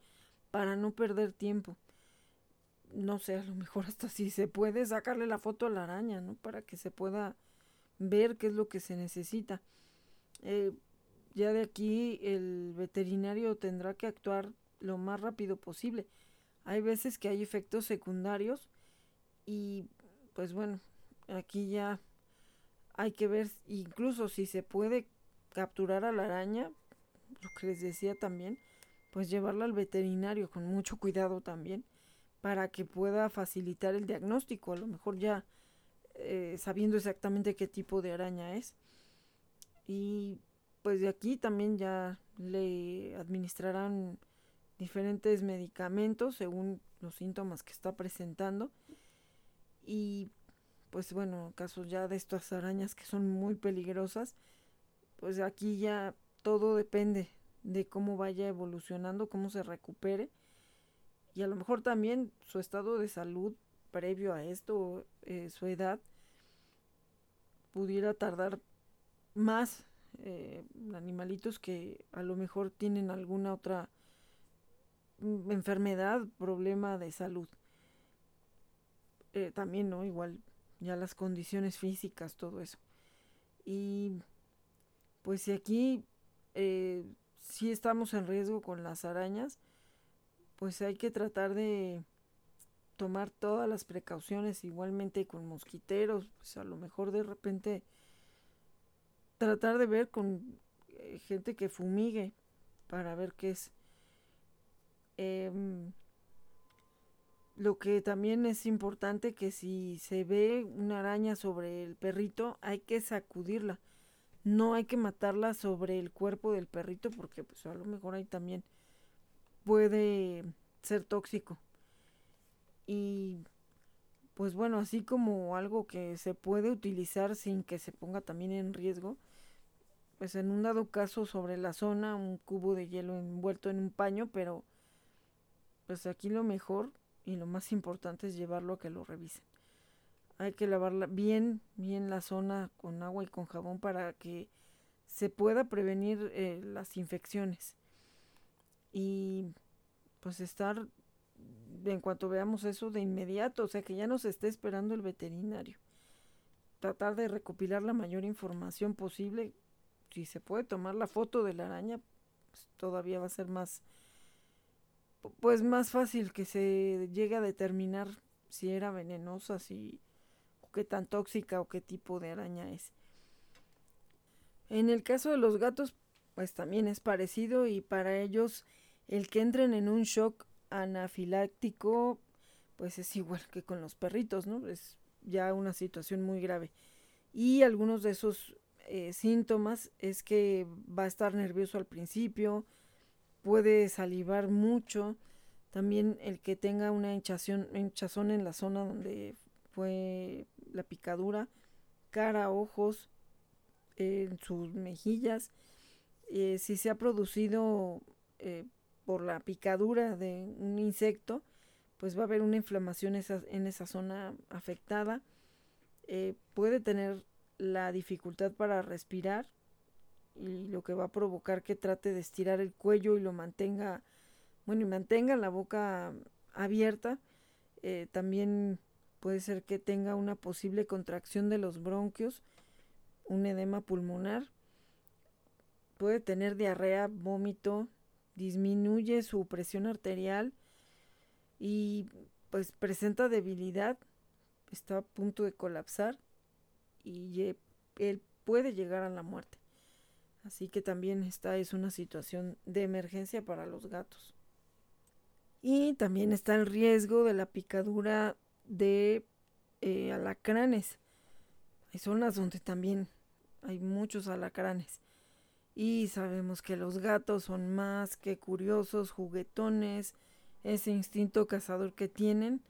para no perder tiempo. No sé, a lo mejor hasta si se puede sacarle la foto a la araña, ¿no? Para que se pueda ver qué es lo que se necesita. Eh, ya de aquí el veterinario tendrá que actuar lo más rápido posible hay veces que hay efectos secundarios y pues bueno, aquí ya hay que ver incluso si se puede capturar a la araña, lo que les decía también, pues llevarla al veterinario con mucho cuidado también para que pueda facilitar el diagnóstico, a lo mejor ya eh, sabiendo exactamente qué tipo de araña es. Y pues de aquí también ya le administrarán diferentes medicamentos según los síntomas que está presentando. Y pues bueno, casos ya de estas arañas que son muy peligrosas, pues aquí ya todo depende de cómo vaya evolucionando, cómo se recupere. Y a lo mejor también su estado de salud previo a esto, eh, su edad, pudiera tardar más eh, animalitos que a lo mejor tienen alguna otra Mm, enfermedad, problema de salud. Eh, también, ¿no? Igual ya las condiciones físicas, todo eso. Y pues si aquí eh, si estamos en riesgo con las arañas, pues hay que tratar de tomar todas las precauciones igualmente con mosquiteros, pues a lo mejor de repente tratar de ver con eh, gente que fumigue para ver qué es Em, lo que también es importante que si se ve una araña sobre el perrito hay que sacudirla. No hay que matarla sobre el cuerpo del perrito porque pues a lo mejor ahí también puede ser tóxico. Y pues bueno, así como algo que se puede utilizar sin que se ponga también en riesgo, pues en un dado caso sobre la zona un cubo de hielo envuelto en un paño, pero pues aquí lo mejor y lo más importante es llevarlo a que lo revisen. Hay que lavarla bien, bien la zona con agua y con jabón para que se pueda prevenir eh, las infecciones. Y pues estar, en cuanto veamos eso, de inmediato, o sea que ya nos esté esperando el veterinario. Tratar de recopilar la mayor información posible. Si se puede tomar la foto de la araña, pues todavía va a ser más, pues más fácil que se llegue a determinar si era venenosa, si qué tan tóxica o qué tipo de araña es. En el caso de los gatos, pues también es parecido y para ellos el que entren en un shock anafiláctico, pues es igual que con los perritos, ¿no? Es ya una situación muy grave. Y algunos de esos eh, síntomas es que va a estar nervioso al principio, puede salivar mucho. También el que tenga una hinchazón, hinchazón en la zona donde fue la picadura, cara, ojos, en sus mejillas. Eh, si se ha producido eh, por la picadura de un insecto, pues va a haber una inflamación en esa zona afectada. Eh, puede tener la dificultad para respirar y lo que va a provocar que trate de estirar el cuello y lo mantenga, bueno, y mantenga la boca abierta. también puede ser que tenga una posible contracción de los bronquios, un edema pulmonar, puede tener diarrea, vómito, disminuye su presión arterial y pues presenta debilidad, está a punto de colapsar y él puede llegar a la muerte. Así que también esta es una situación de emergencia para los gatos. Y también está el riesgo de la picadura de eh, alacranes. Hay zonas donde también hay muchos alacranes. Y sabemos que los gatos son más que curiosos, juguetones, ese instinto cazador que tienen,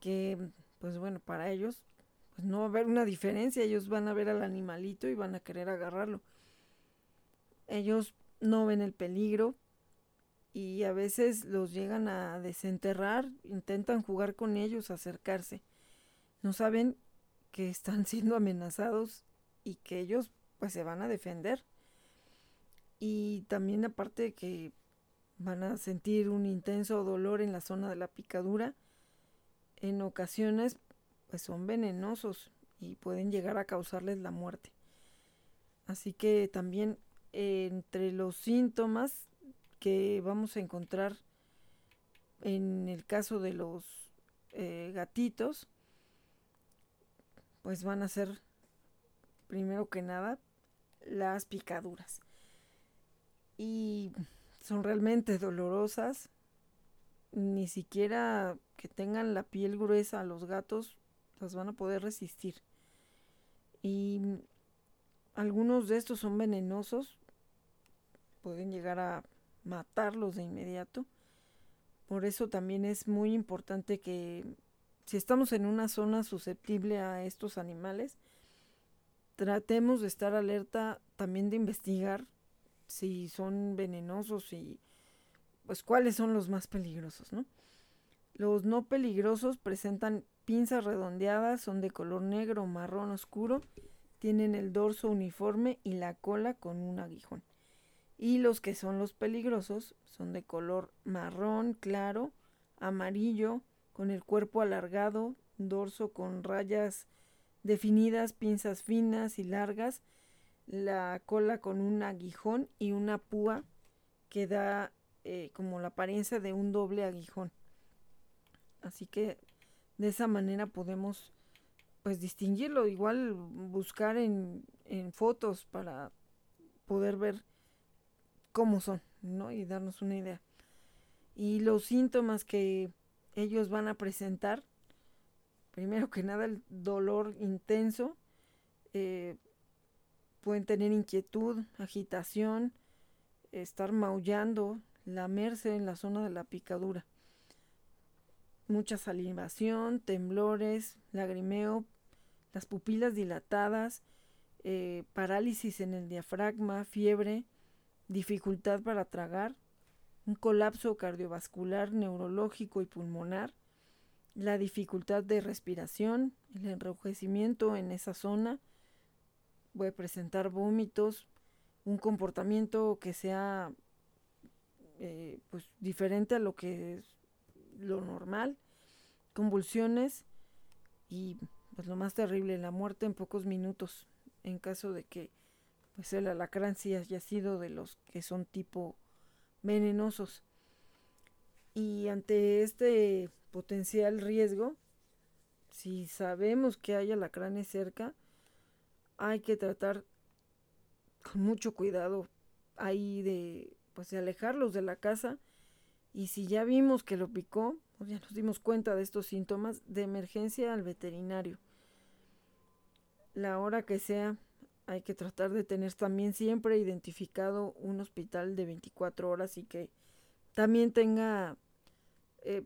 que pues bueno, para ellos pues no va a haber una diferencia, ellos van a ver al animalito y van a querer agarrarlo. Ellos no ven el peligro, y a veces los llegan a desenterrar, intentan jugar con ellos, acercarse. No saben que están siendo amenazados y que ellos pues se van a defender. Y también aparte de que van a sentir un intenso dolor en la zona de la picadura, en ocasiones pues son venenosos y pueden llegar a causarles la muerte. Así que también entre los síntomas que vamos a encontrar en el caso de los eh, gatitos, pues van a ser, primero que nada, las picaduras. Y son realmente dolorosas. Ni siquiera que tengan la piel gruesa los gatos las van a poder resistir. Y algunos de estos son venenosos. Pueden llegar a matarlos de inmediato. Por eso también es muy importante que si estamos en una zona susceptible a estos animales, tratemos de estar alerta también de investigar si son venenosos y pues cuáles son los más peligrosos, ¿no? Los no peligrosos presentan pinzas redondeadas, son de color negro o marrón oscuro, tienen el dorso uniforme y la cola con un aguijón. Y los que son los peligrosos son de color marrón claro, amarillo, con el cuerpo alargado, dorso con rayas definidas, pinzas finas y largas, la cola con un aguijón y una púa que da eh, como la apariencia de un doble aguijón. Así que de esa manera podemos pues distinguirlo, igual buscar en, en fotos para poder ver cómo son, ¿no? Y darnos una idea. Y los síntomas que ellos van a presentar, primero que nada el dolor intenso, eh, pueden tener inquietud, agitación, estar maullando, lamerse en la zona de la picadura. Mucha salivación, temblores, lagrimeo, las pupilas dilatadas, eh, parálisis en el diafragma, fiebre, dificultad para tragar, un colapso cardiovascular, neurológico y pulmonar, la dificultad de respiración, el enrojecimiento en esa zona, puede presentar vómitos, un comportamiento que sea eh, pues diferente a lo que es lo normal, convulsiones y pues lo más terrible, la muerte en pocos minutos en caso de que pues el alacrán sí haya sido de los que son tipo venenosos. Y ante este potencial riesgo, si sabemos que hay alacranes cerca, hay que tratar con mucho cuidado ahí de pues de alejarlos de la casa y si ya vimos que lo picó, pues ya nos dimos cuenta de estos síntomas de emergencia al veterinario. La hora que sea, hay que tratar de tener también siempre identificado un hospital de 24 horas y que también tenga eh,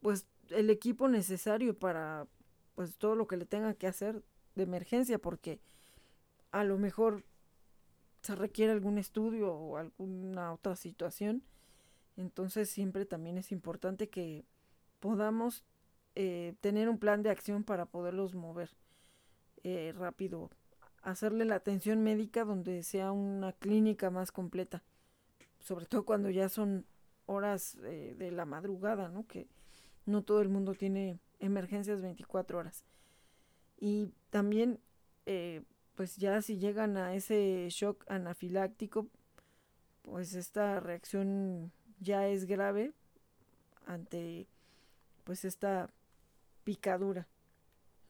pues el equipo necesario para pues todo lo que le tenga que hacer de emergencia porque a lo mejor se requiere algún estudio o alguna otra situación. Entonces siempre también es importante que podamos eh, tener un plan de acción para poderlos mover eh, rápido. Hacerle la atención médica donde sea una clínica más completa. Sobre todo cuando ya son horas eh, de la madrugada, ¿no? Que no todo el mundo tiene emergencias 24 horas. Y también, pues ya si llegan a ese shock anafiláctico, pues esta reacción ya es grave ante pues esta picadura.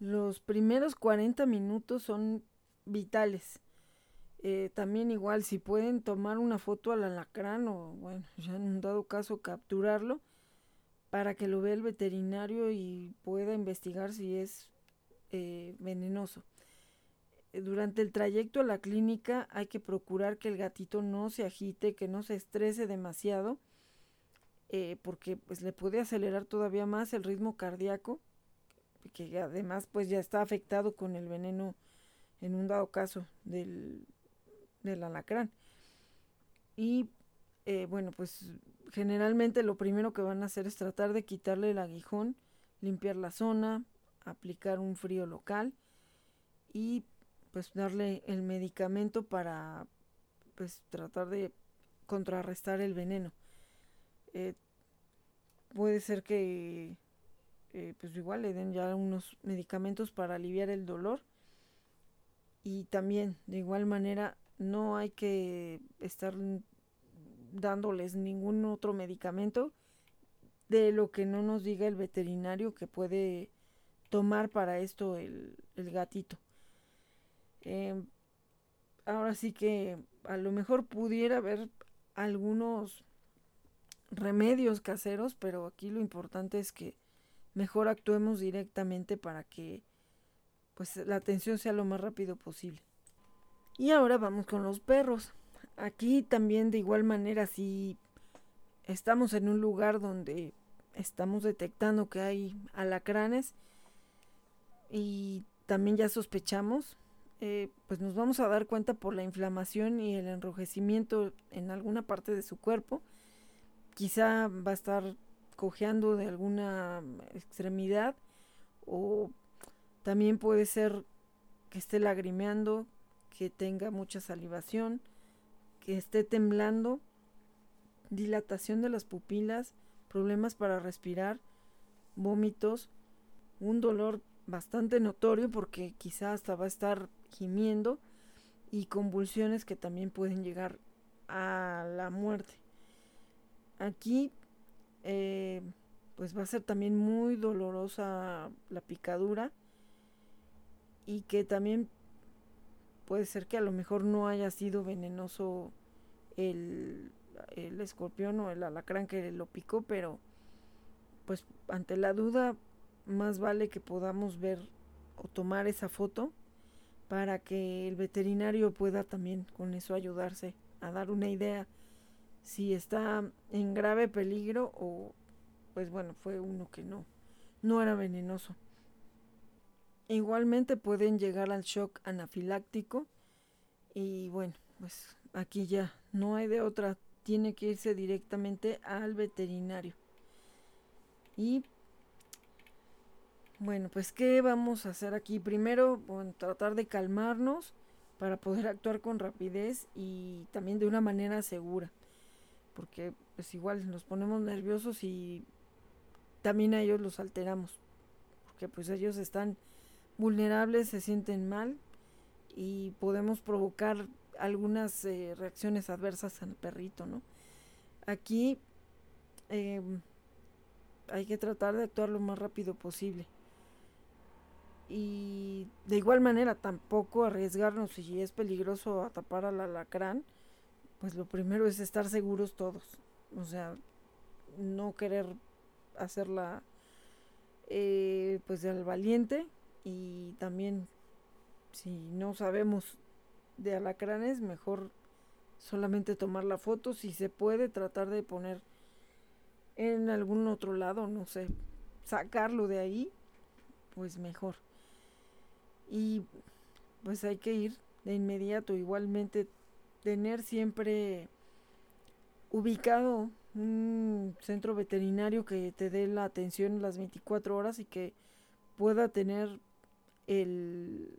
Los primeros 40 minutos son vitales. Eh, también igual si pueden tomar una foto al alacrán o bueno, ya en un dado caso capturarlo para que lo vea el veterinario y pueda investigar si es eh, venenoso. Eh, durante el trayecto a la clínica hay que procurar que el gatito no se agite, que no se estrese demasiado porque pues le puede acelerar todavía más el ritmo cardíaco, que además pues ya está afectado con el veneno en un dado caso del, del alacrán. Y eh, bueno, pues generalmente lo primero que van a hacer es tratar de quitarle el aguijón, limpiar la zona, aplicar un frío local y pues darle el medicamento para pues tratar de contrarrestar el veneno. Eh, puede ser que eh, pues igual le den ya unos medicamentos para aliviar el dolor y también de igual manera no hay que estar dándoles ningún otro medicamento de lo que no nos diga el veterinario que puede tomar para esto el, gatito. Em, ahora sí que a lo mejor pudiera haber algunos remedios caseros, pero aquí lo importante es que mejor actuemos directamente para que pues la atención sea lo más rápido posible. Y ahora vamos con los perros. Aquí también de igual manera si estamos en un lugar donde estamos detectando que hay alacranes y también ya sospechamos, eh, pues nos vamos a dar cuenta por la inflamación y el enrojecimiento en alguna parte de su cuerpo quizá va a estar cojeando de alguna extremidad o también puede ser que esté lagrimeando, que tenga mucha salivación, que esté temblando, dilatación de las pupilas, problemas para respirar, vómitos, un dolor bastante notorio porque quizá hasta va a estar gimiendo y convulsiones que también pueden llegar a la muerte. Aquí eh, pues va a ser también muy dolorosa la picadura y que también puede ser que a lo mejor no haya sido venenoso el, el escorpión o el alacrán que lo picó, pero pues ante la duda más vale que podamos ver o tomar esa foto para que el veterinario pueda también con eso ayudarse a dar una idea si está en grave peligro o pues bueno, fue uno que no, no era venenoso. Igualmente pueden llegar al shock anafiláctico y bueno, pues aquí ya no hay de otra, tiene que irse directamente al veterinario. Y bueno, pues ¿qué vamos a hacer aquí? Primero, bueno, tratar de calmarnos para poder actuar con rapidez y también de una manera segura porque pues igual nos ponemos nerviosos y también a ellos los alteramos, porque pues ellos están vulnerables, se sienten mal y podemos provocar algunas eh, reacciones adversas al perrito, ¿no? Aquí em, hay que tratar de actuar lo más rápido posible. Y de igual manera tampoco arriesgarnos si es peligroso atapar al alacrán pues lo primero es estar seguros todos. O sea, no querer hacerla eh, pues del valiente y también si no sabemos de alacranes mejor solamente tomar la foto si se puede tratar de poner en algún otro lado no sé sacarlo de ahí pues mejor y pues hay que ir de inmediato. Igualmente, tener siempre ubicado un centro veterinario que te dé la atención las 24 horas y que pueda tener el,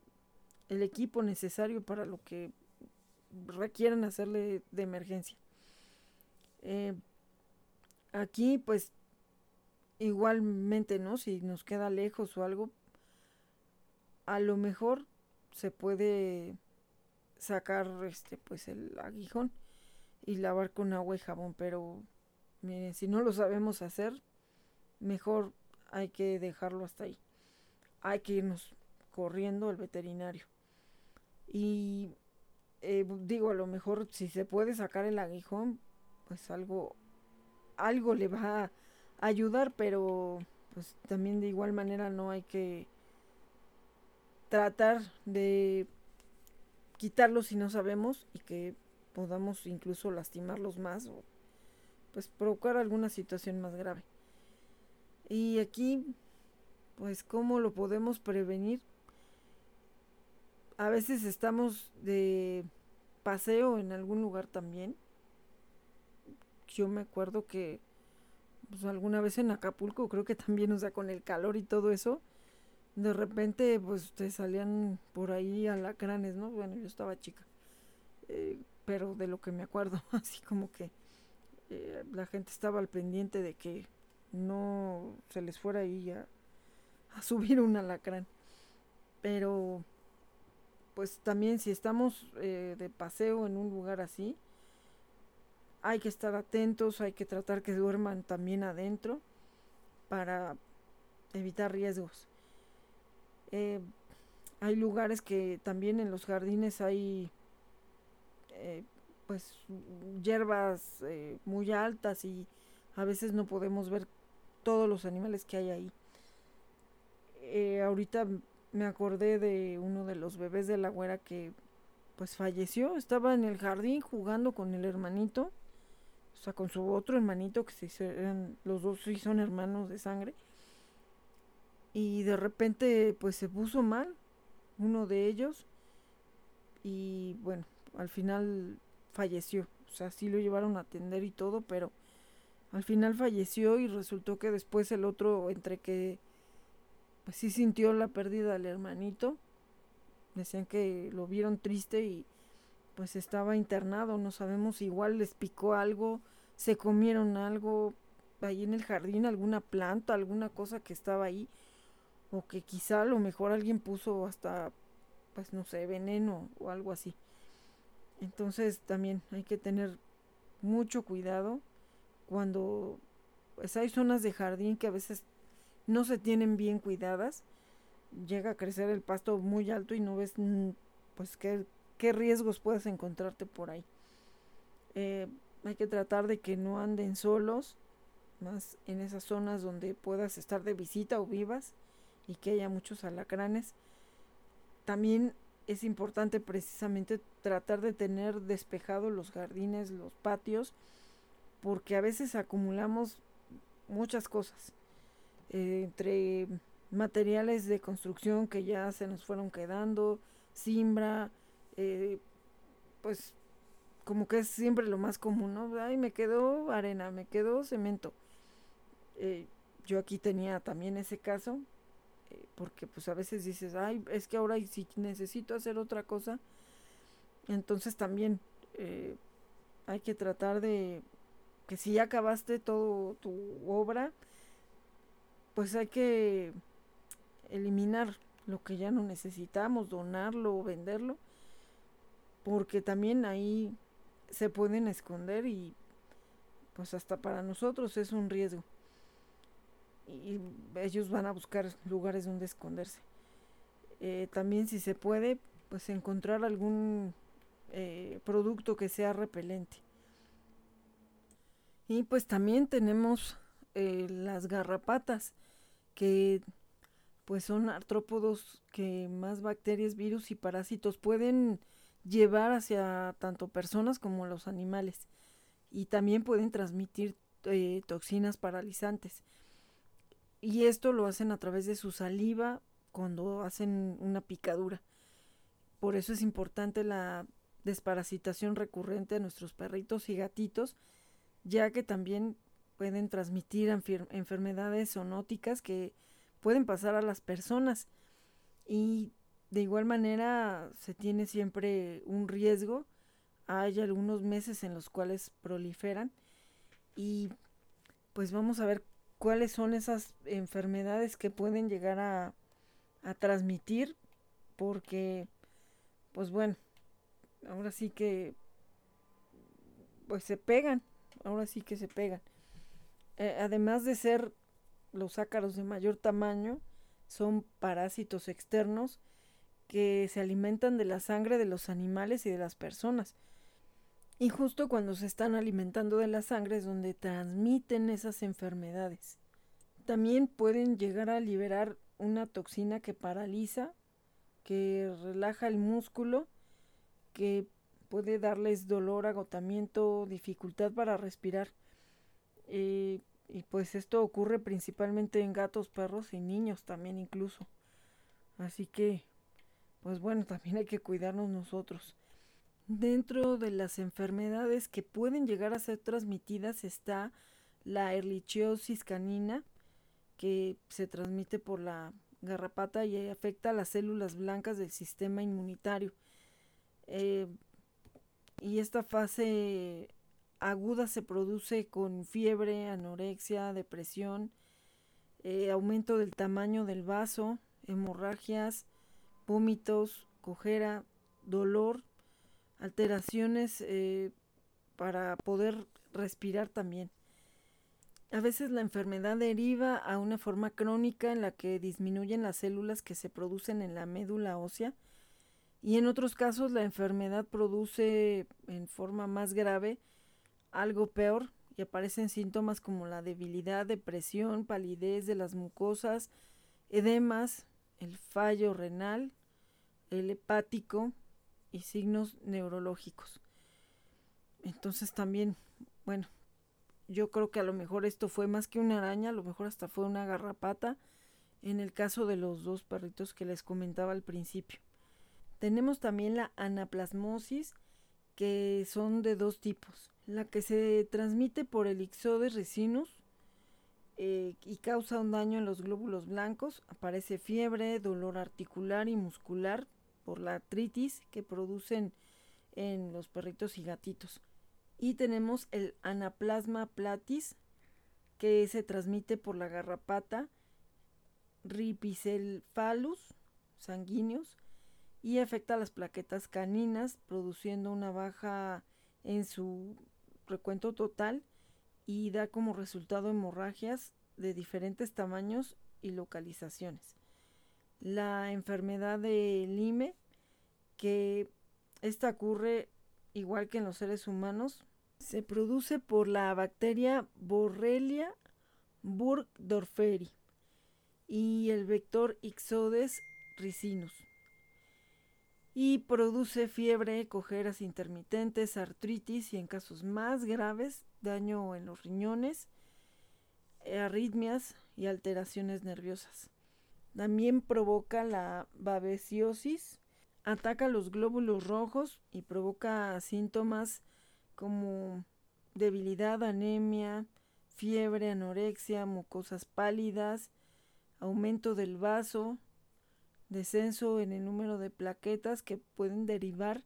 el equipo necesario para lo que requieran hacerle de emergencia. Eh, aquí pues igualmente, ¿no? Si nos queda lejos o algo, a lo mejor se puede sacar este pues el aguijón y lavar con agua y jabón, pero miren, si no lo sabemos hacer, mejor hay que dejarlo hasta ahí. Hay que irnos corriendo al veterinario. Y eh, digo, a lo mejor si se puede sacar el aguijón, pues algo, algo le va a ayudar, pero pues también de igual manera no hay que tratar de quitarlo si no sabemos y que podamos incluso lastimarlos más o pues provocar alguna situación más grave. Y aquí, pues, ¿cómo lo podemos prevenir? A veces estamos de paseo en algún lugar también. Yo me acuerdo que pues, alguna vez en Acapulco, creo que también, o sea, con el calor y todo eso, de repente, pues, te salían por ahí alacranes, ¿no? Bueno, yo estaba chica. Eh, pero de lo que me acuerdo, así como que eh, la gente estaba al pendiente de que no se les fuera ahí a, a subir un alacrán. Pero, pues también si estamos eh, de paseo en un lugar así, hay que estar atentos, hay que tratar que duerman también adentro para evitar riesgos. Eh, hay lugares que también en los jardines hay eh, pues hierbas muy altas y a veces no podemos ver todos los animales que hay ahí. ahorita me acordé de uno de los bebés de la güera que pues falleció, estaba en el jardín jugando con el hermanito o sea, con su otro hermanito, que se eran, los dos sí son hermanos de sangre. Y de repente, pues se puso mal, uno de ellos. Y bueno, al final falleció. O sea, sí lo llevaron a atender y todo, pero al final falleció y resultó que después el otro, entre que pues sí sintió la pérdida del hermanito, decían que lo vieron triste y pues estaba internado, no sabemos, igual les picó algo, se comieron algo ahí en el jardín, alguna planta, alguna cosa que estaba ahí, o que quizá a lo mejor alguien puso hasta, pues no sé, veneno o algo así. Entonces también hay que tener mucho cuidado cuando pues hay zonas de jardín que a veces no se tienen bien cuidadas, llega a crecer el pasto muy alto y no ves mm, pues qué, qué riesgos puedes encontrarte por ahí. Eh, hay que tratar de que no anden solos, más en esas zonas donde puedas estar de visita o vivas y que haya muchos alacranes. También es importante precisamente tratar de tener despejados los jardines, los patios, porque a veces acumulamos muchas cosas. Eh, entre materiales de construcción que ya se nos fueron quedando, simbra, eh, pues como que es siempre lo más común, ¿no? Ay, me quedó arena, me quedó cemento. Eh, yo aquí tenía también ese caso, porque pues a veces dices, ay, es que ahora si necesito hacer otra cosa, entonces también hay que tratar de que si ya acabaste todo tu obra, pues hay que eliminar lo que ya no necesitamos, donarlo o venderlo porque también ahí se pueden esconder y pues hasta para nosotros es un riesgo. Y ellos van a buscar lugares donde esconderse. Eh, también si se puede, pues encontrar algún eh, producto que sea repelente. Y pues también tenemos eh, las garrapatas, que pues son artrópodos que más bacterias, virus y parásitos pueden llevar hacia tanto personas como los animales y también pueden transmitir eh, toxinas paralizantes. Y esto lo hacen a través de su saliva cuando hacen una picadura. por eso es importante la desparasitación recurrente a nuestros perritos y gatitos, ya que también pueden transmitir enfermedades zoonóticas que pueden pasar a las personas. Y de igual manera se tiene siempre un riesgo. Hay algunos meses en los cuales proliferan. Y pues vamos a ver cuáles son esas enfermedades que pueden llegar a, a transmitir. Porque, pues bueno, ahora sí que pues se pegan, ahora sí que se pegan. Eh, además de ser los ácaros de mayor tamaño, son parásitos externos que se alimentan de la sangre de los animales y de las personas. Y justo cuando se están alimentando de la sangre es donde transmiten esas enfermedades. También pueden llegar a liberar una toxina que paraliza, que relaja el músculo que puede darles dolor, agotamiento, dificultad para respirar. Y pues esto ocurre principalmente en gatos, perros y niños también incluso. Así que, pues bueno, también hay que cuidarnos nosotros. Dentro de las enfermedades que pueden llegar a ser transmitidas está la erlichiosis canina, que se transmite por la garrapata y afecta a las células blancas del sistema inmunitario. Eh, y esta fase aguda se produce con fiebre, anorexia, depresión, eh, aumento del tamaño del vaso, hemorragias, vómitos, cojera, dolor, alteraciones eh, para poder respirar también. A veces la enfermedad deriva a una forma crónica en la que disminuyen las células que se producen en la médula ósea y en otros casos la enfermedad produce en forma más grave algo peor y aparecen síntomas como la debilidad, depresión, palidez de las mucosas, edemas, el fallo renal, el hepático y signos neurológicos. Entonces también, bueno, yo creo que a lo mejor esto fue más que una araña, a lo mejor hasta fue una garrapata en el caso de los dos perritos que les comentaba al principio. Tenemos también la anaplasmosis, que son de dos tipos. La que se transmite por el Ixodes ricinus eh, y causa un daño en los glóbulos blancos. Aparece fiebre, dolor articular y muscular por la artritis que producen en los perritos y gatitos. Y tenemos el anaplasma platis, que se transmite por la garrapata, ripicephalus sanguíneos y afecta las plaquetas caninas, produciendo una baja en su recuento total y da como resultado hemorragias de diferentes tamaños y localizaciones. La enfermedad de Lyme, que esta ocurre igual que en los seres humanos, se produce por la bacteria Borrelia burgdorferi y el vector Ixodes ricinus y produce fiebre, cojeras intermitentes, artritis y en casos más graves daño en los riñones, arritmias y alteraciones nerviosas. También provoca la babesiosis, ataca los glóbulos rojos y provoca síntomas como debilidad, anemia, fiebre, anorexia, mucosas pálidas, aumento del vaso, descenso en el número de plaquetas que pueden derivar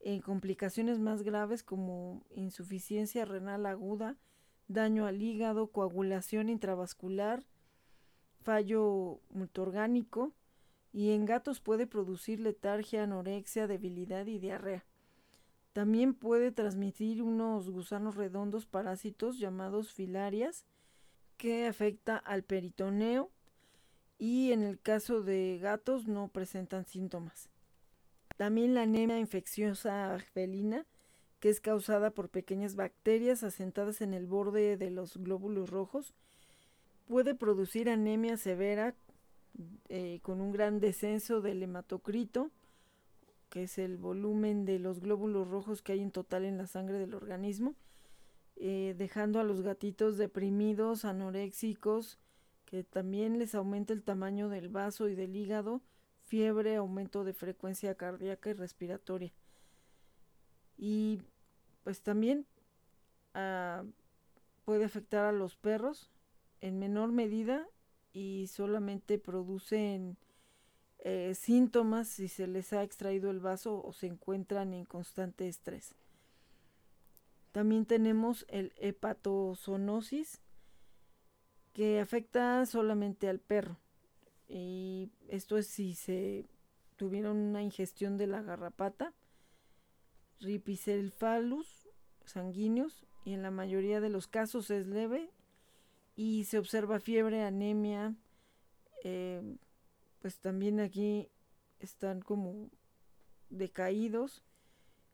en complicaciones más graves como insuficiencia renal aguda, daño al hígado, coagulación intravascular, fallo multiorgánico y en gatos puede producir letargia, anorexia, debilidad y diarrea. También puede transmitir unos gusanos redondos parásitos llamados filarias que afecta al peritoneo y en el caso de gatos no presentan síntomas. También la anemia infecciosa felina, que es causada por pequeñas bacterias asentadas en el borde de los glóbulos rojos, puede producir anemia severa eh, con un gran descenso del hematocrito, que es el volumen de los glóbulos rojos que hay en total en la sangre del organismo, eh, dejando a los gatitos deprimidos, anoréxicos, que también les aumenta el tamaño del vaso y del hígado, fiebre, aumento de frecuencia cardíaca y respiratoria. Y pues también ah, puede afectar a los perros en menor medida y solamente producen eh, síntomas si se les ha extraído el vaso o se encuentran en constante estrés. También tenemos el hepatozoonosis que afecta solamente al perro. Y esto es si se tuvieron una ingestión de la garrapata, ripicephalus sanguíneos y en la mayoría de los casos es leve y se observa fiebre, anemia, eh, pues también aquí están como decaídos,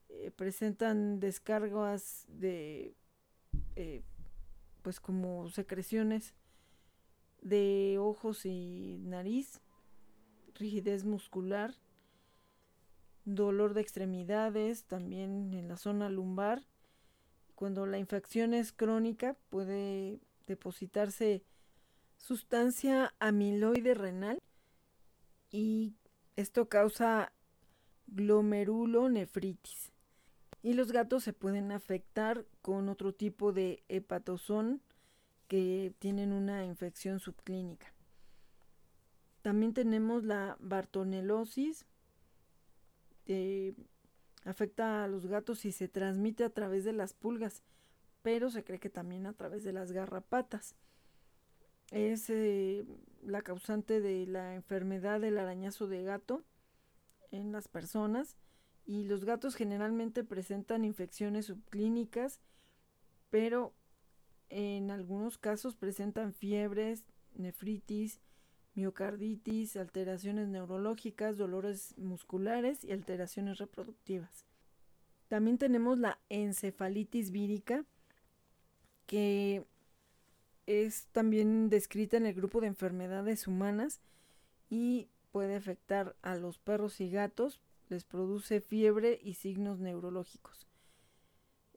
eh, presentan descargas de, eh, pues como secreciones de ojos y nariz, rigidez muscular, dolor de extremidades, también en la zona lumbar. Cuando la infección es crónica puede depositarse sustancia amiloide renal y esto causa glomerulonefritis. Y los gatos se pueden afectar con otro tipo de hepatozón que tienen una infección subclínica. También tenemos la bartonelosis, que afecta a los gatos y se transmite a través de las pulgas, pero se cree que también a través de las garrapatas. Es eh, la causante de la enfermedad del arañazo de gato en las personas y los gatos generalmente presentan infecciones subclínicas, pero en algunos casos presentan fiebres, nefritis, miocarditis, alteraciones neurológicas, dolores musculares y alteraciones reproductivas. También tenemos la encefalitis vírica, que es también descrita en el grupo de enfermedades humanas y puede afectar a los perros y gatos, les produce fiebre y signos neurológicos.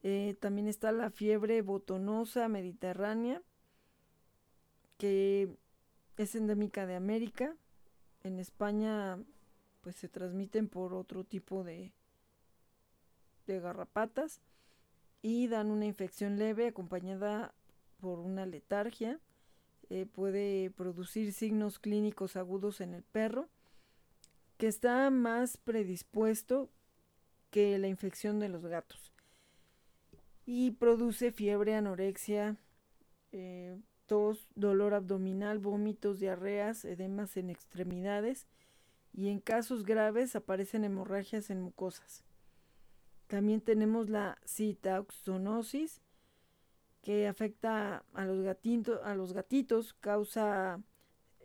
Eh, también está la fiebre botonosa mediterránea, que es endémica de América. En España, pues se transmiten por otro tipo de, garrapatas y dan una infección leve acompañada por una letargia. Eh, puede producir signos clínicos agudos en el perro, que está más predispuesto que la infección de los gatos y produce fiebre, anorexia, eh, tos, dolor abdominal, vómitos, diarreas, edemas en extremidades y en casos graves aparecen hemorragias en mucosas. También tenemos la citauxonosis que afecta a los, gatitos, a los gatitos, causa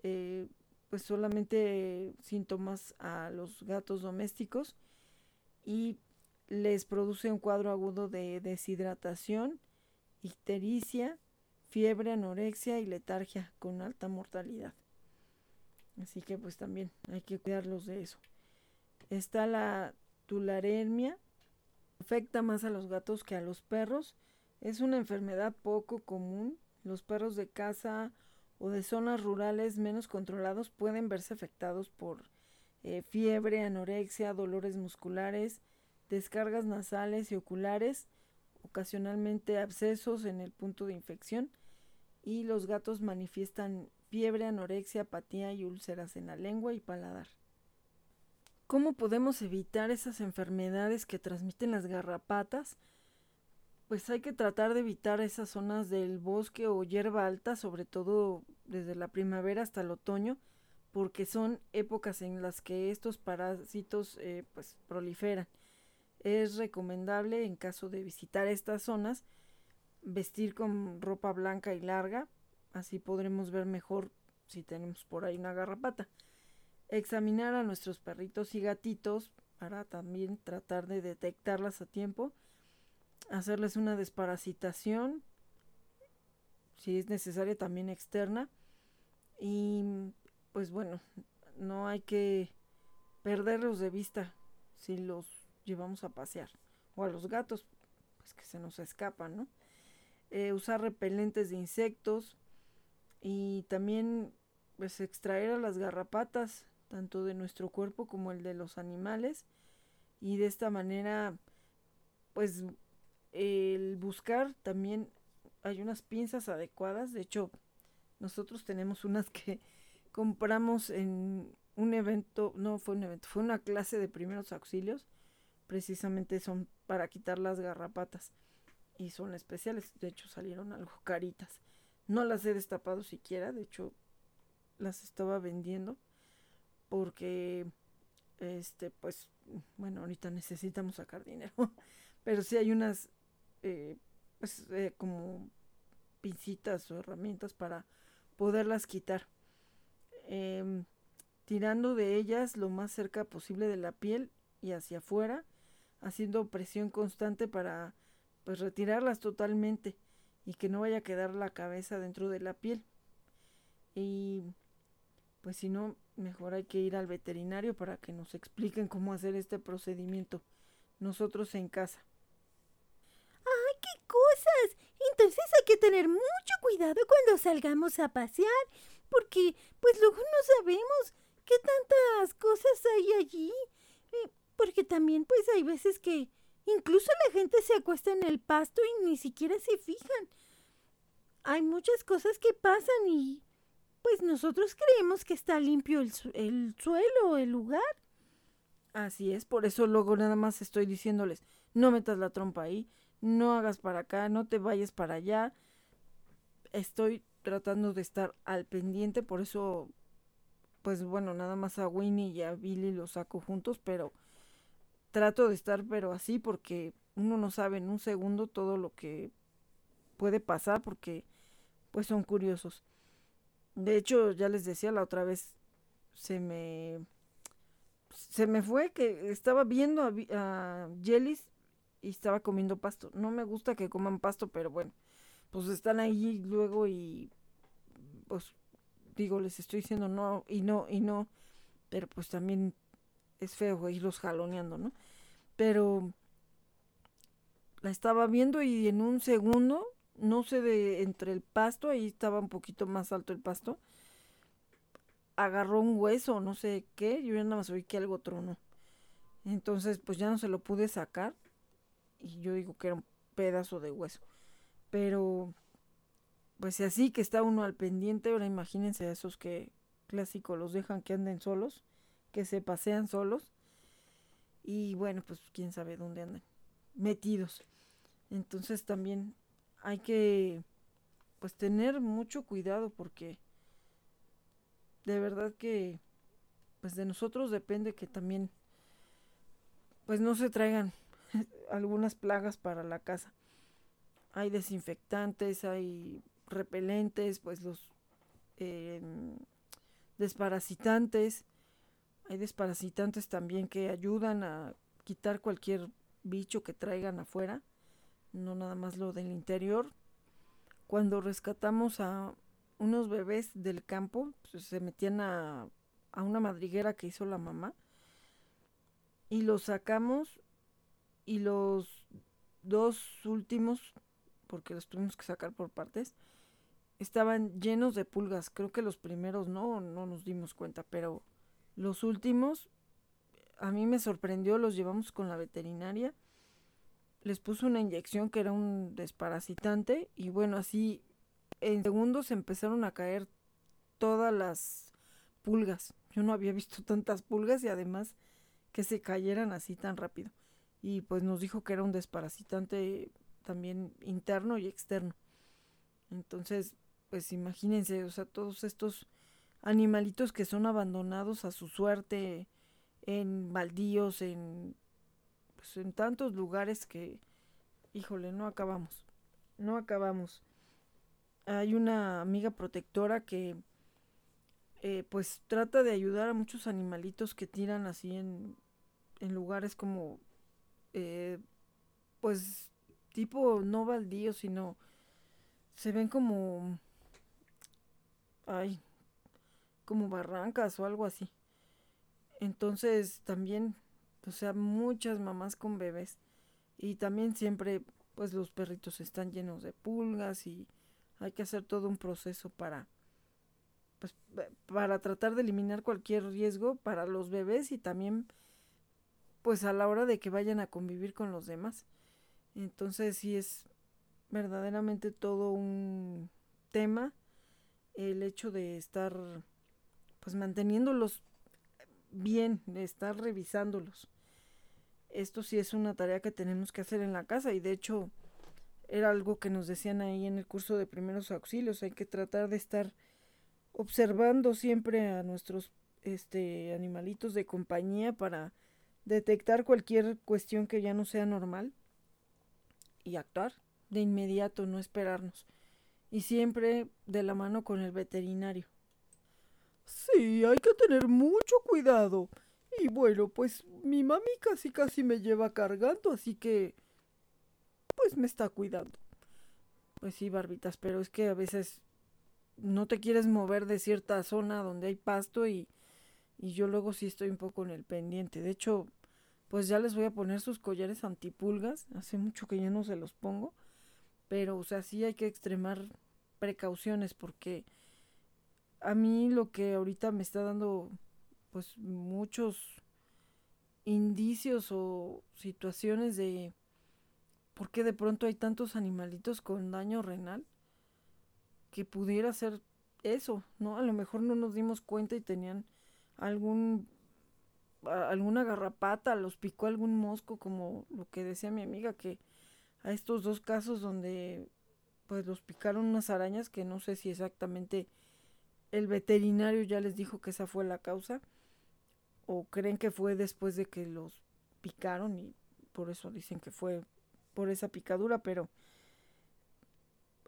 eh, pues solamente síntomas a los gatos domésticos y les produce un cuadro agudo de deshidratación, ictericia, fiebre, anorexia y letargia con alta mortalidad. Así que pues también hay que cuidarlos de eso. Está la tularemia, afecta más a los gatos que a los perros. Es una enfermedad poco común. Los perros de casa o de zonas rurales menos controlados pueden verse afectados por eh, fiebre, anorexia, dolores musculares, descargas nasales y oculares, ocasionalmente abscesos en el punto de infección y los gatos manifiestan fiebre, anorexia, apatía y úlceras en la lengua y paladar. ¿Cómo podemos evitar esas enfermedades que transmiten las garrapatas? Pues hay que tratar de evitar esas zonas del bosque o hierba alta, sobre todo desde la primavera hasta el otoño, porque son épocas en las que estos parásitos eh, pues proliferan es recomendable en caso de visitar estas zonas vestir con ropa blanca y larga, así podremos ver mejor si tenemos por ahí una garrapata. Examinar a nuestros perritos y gatitos para también tratar de detectarlas a tiempo, hacerles una desparasitación, si es necesaria también externa, y pues bueno, no hay que perderlos de vista. Si los llevamos a pasear. O a los gatos, pues que se nos escapan, ¿no? Eh, usar repelentes de insectos y también pues extraer a las garrapatas tanto de nuestro cuerpo como el de los animales. Y de esta manera, pues el buscar también hay unas pinzas adecuadas. De hecho, nosotros tenemos unas que compramos en un evento, no fue un evento, fue una clase de primeros auxilios. Precisamente son para quitar las garrapatas. Y son especiales. De hecho, salieron algo caritas. No las he destapado siquiera. De hecho, las estaba vendiendo. Porque, este, pues, bueno, ahorita necesitamos sacar dinero. Pero sí hay unas, eh, pues, eh, como pincitas o herramientas para poderlas quitar. Em, tirando de ellas lo más cerca posible de la piel y hacia afuera, haciendo presión constante para pues retirarlas totalmente y que no vaya a quedar la cabeza dentro de la piel. Y pues si no, mejor hay que ir al veterinario para que nos expliquen cómo hacer este procedimiento nosotros en casa. ¡Ay, qué cosas! Entonces hay que tener mucho cuidado cuando salgamos a pasear, porque pues luego no sabemos qué tantas cosas hay allí. Eh, porque también pues hay veces que incluso la gente se acuesta en el pasto y ni siquiera se fijan. Hay muchas cosas que pasan y pues nosotros creemos que está limpio el, el suelo, el lugar. Así es, por eso luego nada más estoy diciéndoles, no metas la trompa ahí, no hagas para acá, no te vayas para allá. Estoy tratando de estar al pendiente, por eso, pues bueno, nada más a Winnie y a Billy los saco juntos, pero trato de estar, pero así, porque uno no sabe en un segundo todo lo que puede pasar, porque pues son curiosos. De hecho, ya les decía la otra vez, se me se me fue que estaba viendo a, a Jellis y estaba comiendo pasto. No me gusta que coman pasto, pero bueno, pues están ahí luego y pues digo, les estoy diciendo no y no y no, pero pues también es feo irlos jaloneando, ¿no? Pero la estaba viendo y en un segundo, no sé de entre el pasto, ahí estaba un poquito más alto el pasto, agarró un hueso, no sé qué, yo nada más oí que algo tronó. Entonces, pues ya no se lo pude sacar y yo digo que era un pedazo de hueso. Pero, pues así que está uno al pendiente, ahora imagínense a esos que clásicos los dejan que anden solos, que se pasean solos. Y bueno, pues quién sabe dónde andan metidos. Entonces también hay que pues tener mucho cuidado porque de verdad que pues de nosotros depende que también pues no se traigan algunas plagas para la casa. Hay desinfectantes, hay repelentes, pues los eh, desparasitantes. Hay desparasitantes también que ayudan a quitar cualquier bicho que traigan afuera, no nada más lo del interior. Cuando rescatamos a unos bebés del campo, pues, se metían a, a una madriguera que hizo la mamá y los sacamos y los dos últimos, porque los tuvimos que sacar por partes, estaban llenos de pulgas. Creo que los primeros no, no nos dimos cuenta, pero los últimos a mí me sorprendió, los llevamos con la veterinaria. Les puso una inyección que era un desparasitante y bueno, así en segundos empezaron a caer todas las pulgas. Yo no había visto tantas pulgas y además que se cayeran así tan rápido y pues nos dijo que era un desparasitante también interno y externo. Entonces, pues imagínense, o sea, todos estos animalitos que son abandonados a su suerte en baldíos, en pues en tantos lugares que híjole, no acabamos. No acabamos. Hay una amiga protectora que eh, pues trata de ayudar a muchos animalitos que tiran así en, en lugares como eh, pues tipo no baldío, sino se ven como, ay, como barrancas o algo así. Entonces también, o sea, muchas mamás con bebés y también siempre, pues los perritos están llenos de pulgas y hay que hacer todo un proceso para, pues, para tratar de eliminar cualquier riesgo para los bebés y también pues a la hora de que vayan a convivir con los demás. Entonces sí es verdaderamente todo un tema el hecho de estar pues manteniéndolos bien, estar revisándolos. Esto sí es una tarea que tenemos que hacer en la casa y de hecho era algo que nos decían ahí en el curso de primeros auxilios, hay que tratar de estar observando siempre a nuestros este animalitos de compañía para detectar cualquier cuestión que ya no sea normal y actuar de inmediato, no esperarnos. Y siempre de la mano con el veterinario. Sí, hay que tener mucho cuidado. Y bueno, pues mi mami casi casi me lleva cargando, así que pues me está cuidando. Pues sí, barbitas, pero es que a veces no te quieres mover de cierta zona donde hay pasto y, y yo luego sí estoy un poco en el pendiente. De hecho, pues ya les voy a poner sus collares antipulgas. Hace mucho que ya no se los pongo. Pero, o sea, sí hay que extremar precauciones porque a mí lo que ahorita me está dando pues muchos indicios o situaciones de por qué de pronto hay tantos animalitos con daño renal que pudiera ser eso, ¿no? A lo mejor no nos dimos cuenta y tenían algún alguna garrapata, los picó algún mosco, como lo que decía mi amiga, que a estos dos casos donde pues los picaron unas arañas que no sé si exactamente el veterinario ya les dijo que esa fue la causa o creen que fue después de que los picaron y por eso dicen que fue por esa picadura, pero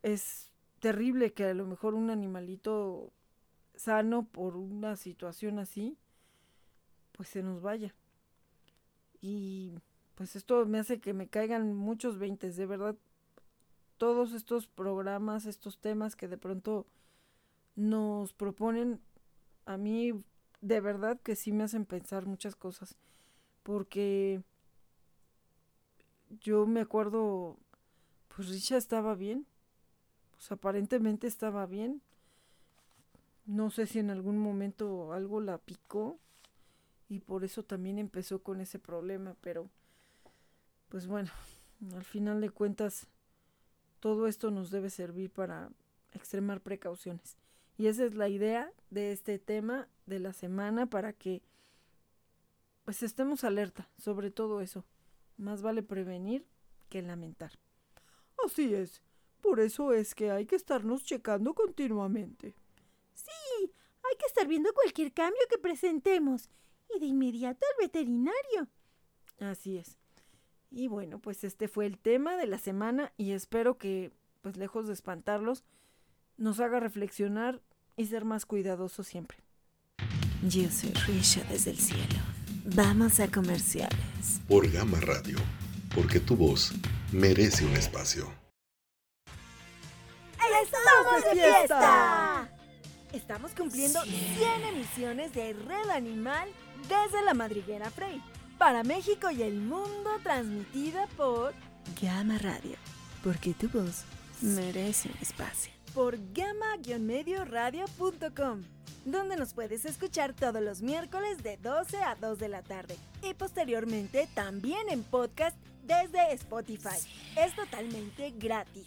es terrible que a lo mejor un animalito sano por una situación así pues se nos vaya. Y pues esto me hace que me caigan muchos veintes, de verdad. Todos estos programas, estos temas que de pronto nos proponen, a mí de verdad que sí me hacen pensar muchas cosas. Porque yo me acuerdo, pues Richa estaba bien, pues aparentemente estaba bien. No sé si en algún momento algo la picó y por eso también empezó con ese problema, pero pues bueno, al final de cuentas todo esto nos debe servir para extremar precauciones. Y esa es la idea de este tema de la semana para que pues estemos alerta sobre todo eso. Más vale prevenir que lamentar. Así es. Por eso es que hay que estarnos checando continuamente. Sí, hay que estar viendo cualquier cambio que presentemos y de inmediato al veterinario. Así es. Y bueno, pues este fue el tema de la semana y espero que, pues lejos de espantarlos, nos haga reflexionar y ser más cuidadosos siempre. Yo soy Risha desde el cielo. Vamos a comerciales. Por Gama Radio, porque tu voz merece un espacio. ¡Estamos de fiesta! Estamos cumpliendo 100 emisiones de Red Animal desde la madriguera Frey, para México y el mundo, transmitida por Gama Radio, porque tu voz merece un espacio. Por gama-medioradio.com, donde nos puedes escuchar todos los miércoles de 12 a 2 de la tarde y posteriormente también en podcast desde Spotify. Es totalmente gratis.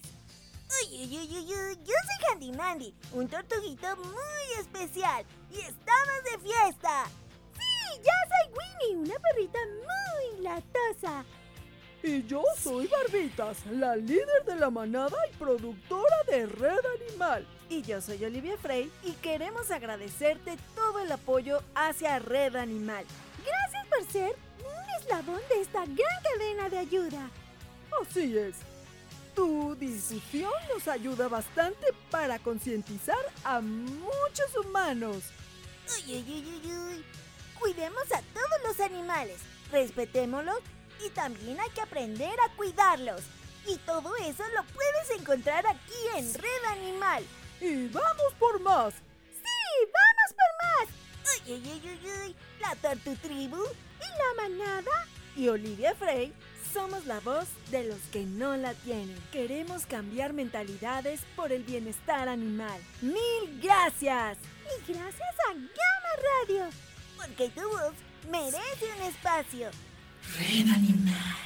Uy, uy, uy, uy, yo soy Handy Mandy, un tortuguito muy especial y estamos de fiesta yo soy Winnie, una perrita muy latosa. Y yo soy Barbitas, la líder de la manada y productora de Red Animal. Y yo soy Olivia Frey y queremos agradecerte todo el apoyo hacia Red Animal. Gracias por ser un eslabón de esta gran cadena de ayuda. Así es. Tu difusión nos ayuda bastante para concientizar a muchos humanos. Uy, uy, uy, uy, uy. Cuidemos a todos los animales, respetémoslos y también hay que aprender a cuidarlos. Y todo eso lo puedes encontrar aquí en Red Animal. ¡Y vamos por más! ¡Sí, vamos por más! ¡Uy, uy, uy, uy, uy! La Tortu Tribu y la Manada y Olivia Frey Somos la voz de los que no la tienen. Queremos cambiar mentalidades por el bienestar animal. ¡Mil gracias! Y gracias a Gama Radio, porque tu voz merece un espacio. Red Animal.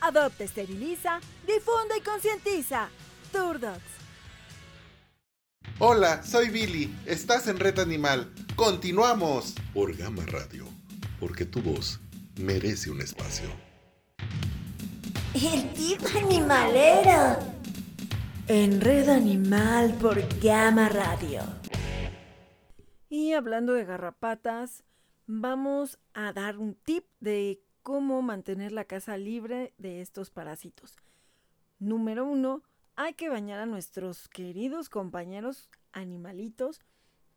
Adopta, esteriliza, difunde y concientiza. Turdocs. Hola, soy Billy. Estás en Red Animal. Continuamos por Gama Radio, porque tu voz merece un espacio. El tipo animalero. En Red Animal por Gama Radio. Y hablando de garrapatas, vamos a dar un tip de cómo mantener la casa libre de estos parásitos. Número uno, hay que bañar a nuestros queridos compañeros animalitos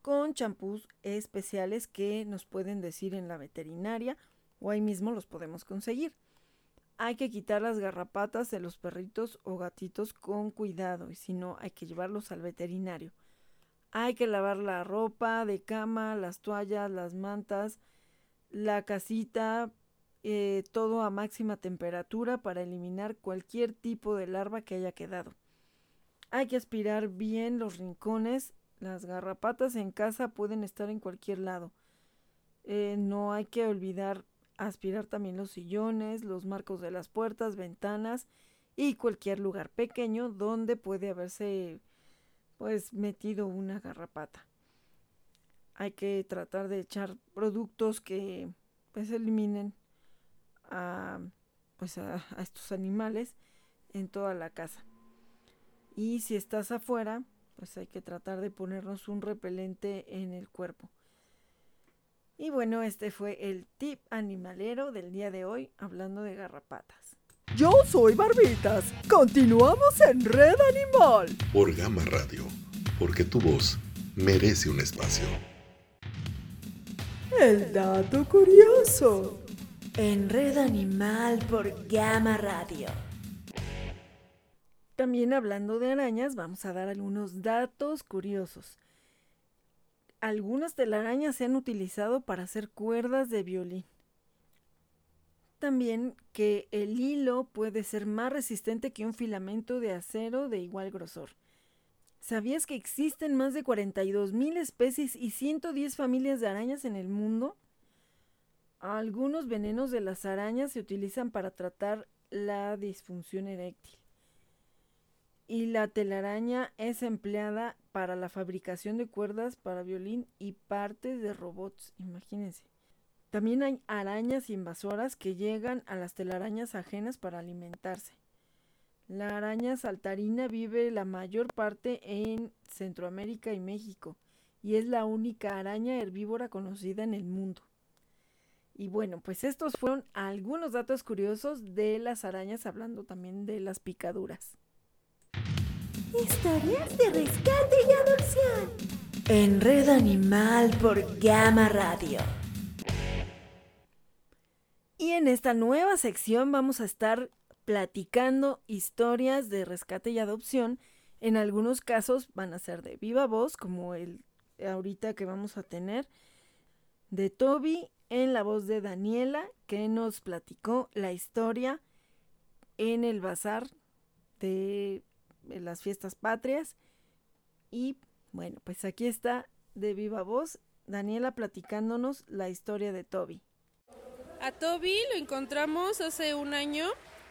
con champús especiales que nos pueden decir en la veterinaria o ahí mismo los podemos conseguir. Hay que quitar las garrapatas de los perritos o gatitos con cuidado y si no hay que llevarlos al veterinario. Hay que lavar la ropa de cama, las toallas, las mantas, la casita, eh, todo a máxima temperatura para eliminar cualquier tipo de larva que haya quedado. Hay que aspirar bien los rincones. Las garrapatas en casa pueden estar en cualquier lado. Eh, no hay que olvidar aspirar también los sillones, los marcos de las puertas, ventanas y cualquier lugar pequeño donde puede haberse pues metido una garrapata. Hay que tratar de echar productos que pues eliminen a pues a, a estos animales en toda la casa. Y si estás afuera, pues hay que tratar de ponernos un repelente en el cuerpo. Y bueno, este fue el tip animalero del día de hoy, hablando de garrapatas. Yo soy Barbitas. Continuamos en Red Animal. Por Gama Radio, porque tu voz merece un espacio. El dato curioso. En Red Animal por Gama Radio. También hablando de arañas, vamos a dar algunos datos curiosos. Algunas telarañas se han utilizado para hacer cuerdas de violín. También que el hilo puede ser más resistente que un filamento de acero de igual grosor. ¿Sabías que existen más de 42.000 especies y 110 familias de arañas en el mundo? Algunos venenos de las arañas se utilizan para tratar la disfunción eréctil. Y la telaraña es empleada para la fabricación de cuerdas para violín y partes de robots, imagínense. También hay arañas invasoras que llegan a las telarañas ajenas para alimentarse. La araña saltarina vive la mayor parte en Centroamérica y México y es la única araña herbívora conocida en el mundo. Y bueno, pues estos fueron algunos datos curiosos de las arañas, hablando también de las picaduras. Historias de rescate y adopción. En Red Animal por Gama Radio. Y en esta nueva sección vamos a estar platicando historias de rescate y adopción. En algunos casos van a ser de viva voz, como el ahorita que vamos a tener, de Toby en la voz de Daniela, que nos platicó la historia en el bazar de las fiestas patrias. Y bueno, pues aquí está de viva voz Daniela platicándonos la historia de Toby. A Toby lo encontramos hace un año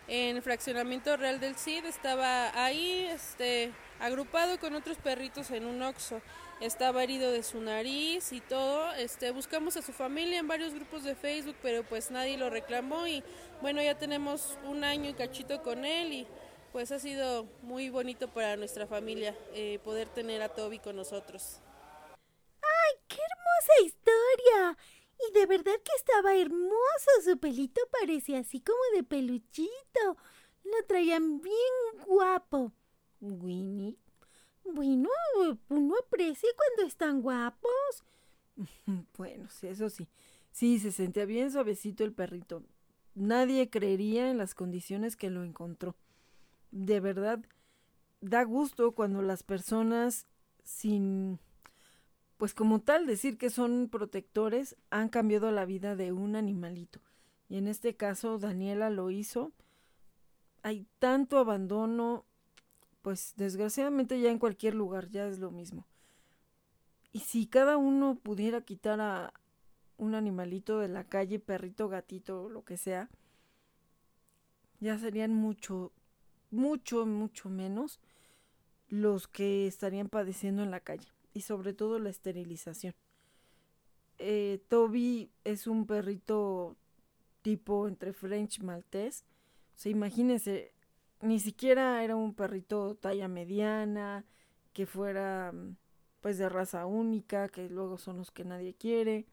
en Fraccionamiento Real del Cid. Estaba ahí este, agrupado con otros perritos en un oxo. Estaba herido de su nariz y todo. Este, buscamos a su familia en varios grupos de Facebook, pero pues nadie lo reclamó. Y bueno, ya tenemos un año y cachito con él. Y pues ha sido muy bonito para nuestra familia eh, poder tener a Toby con nosotros. ¡Ay, qué hermosa historia! Y de verdad que estaba hermoso. Su pelito parecía así como de peluchito. Lo traían bien guapo. Winnie. Bueno, uno aprecia cuando están guapos. Bueno, sí, eso sí. Sí, se sentía bien suavecito el perrito. Nadie creería en las condiciones que lo encontró. De verdad, da gusto cuando las personas sin pues como tal decir que son protectores han cambiado la vida de un animalito. y en este caso Daniela lo hizo. Hay tanto abandono, pues desgraciadamente ya en cualquier lugar ya es lo mismo. Y si cada uno pudiera quitar a un animalito de la calle, perrito, gatito, lo que sea, ya serían mucho, mucho, mucho menos los que estarían padeciendo en la calle y sobre todo la esterilización. Eh, Toby es un perrito tipo entre French Maltés. O sea, imagínense, ni siquiera era un perrito talla mediana, que fuera mm, pues de raza única, que luego son los que nadie quiere.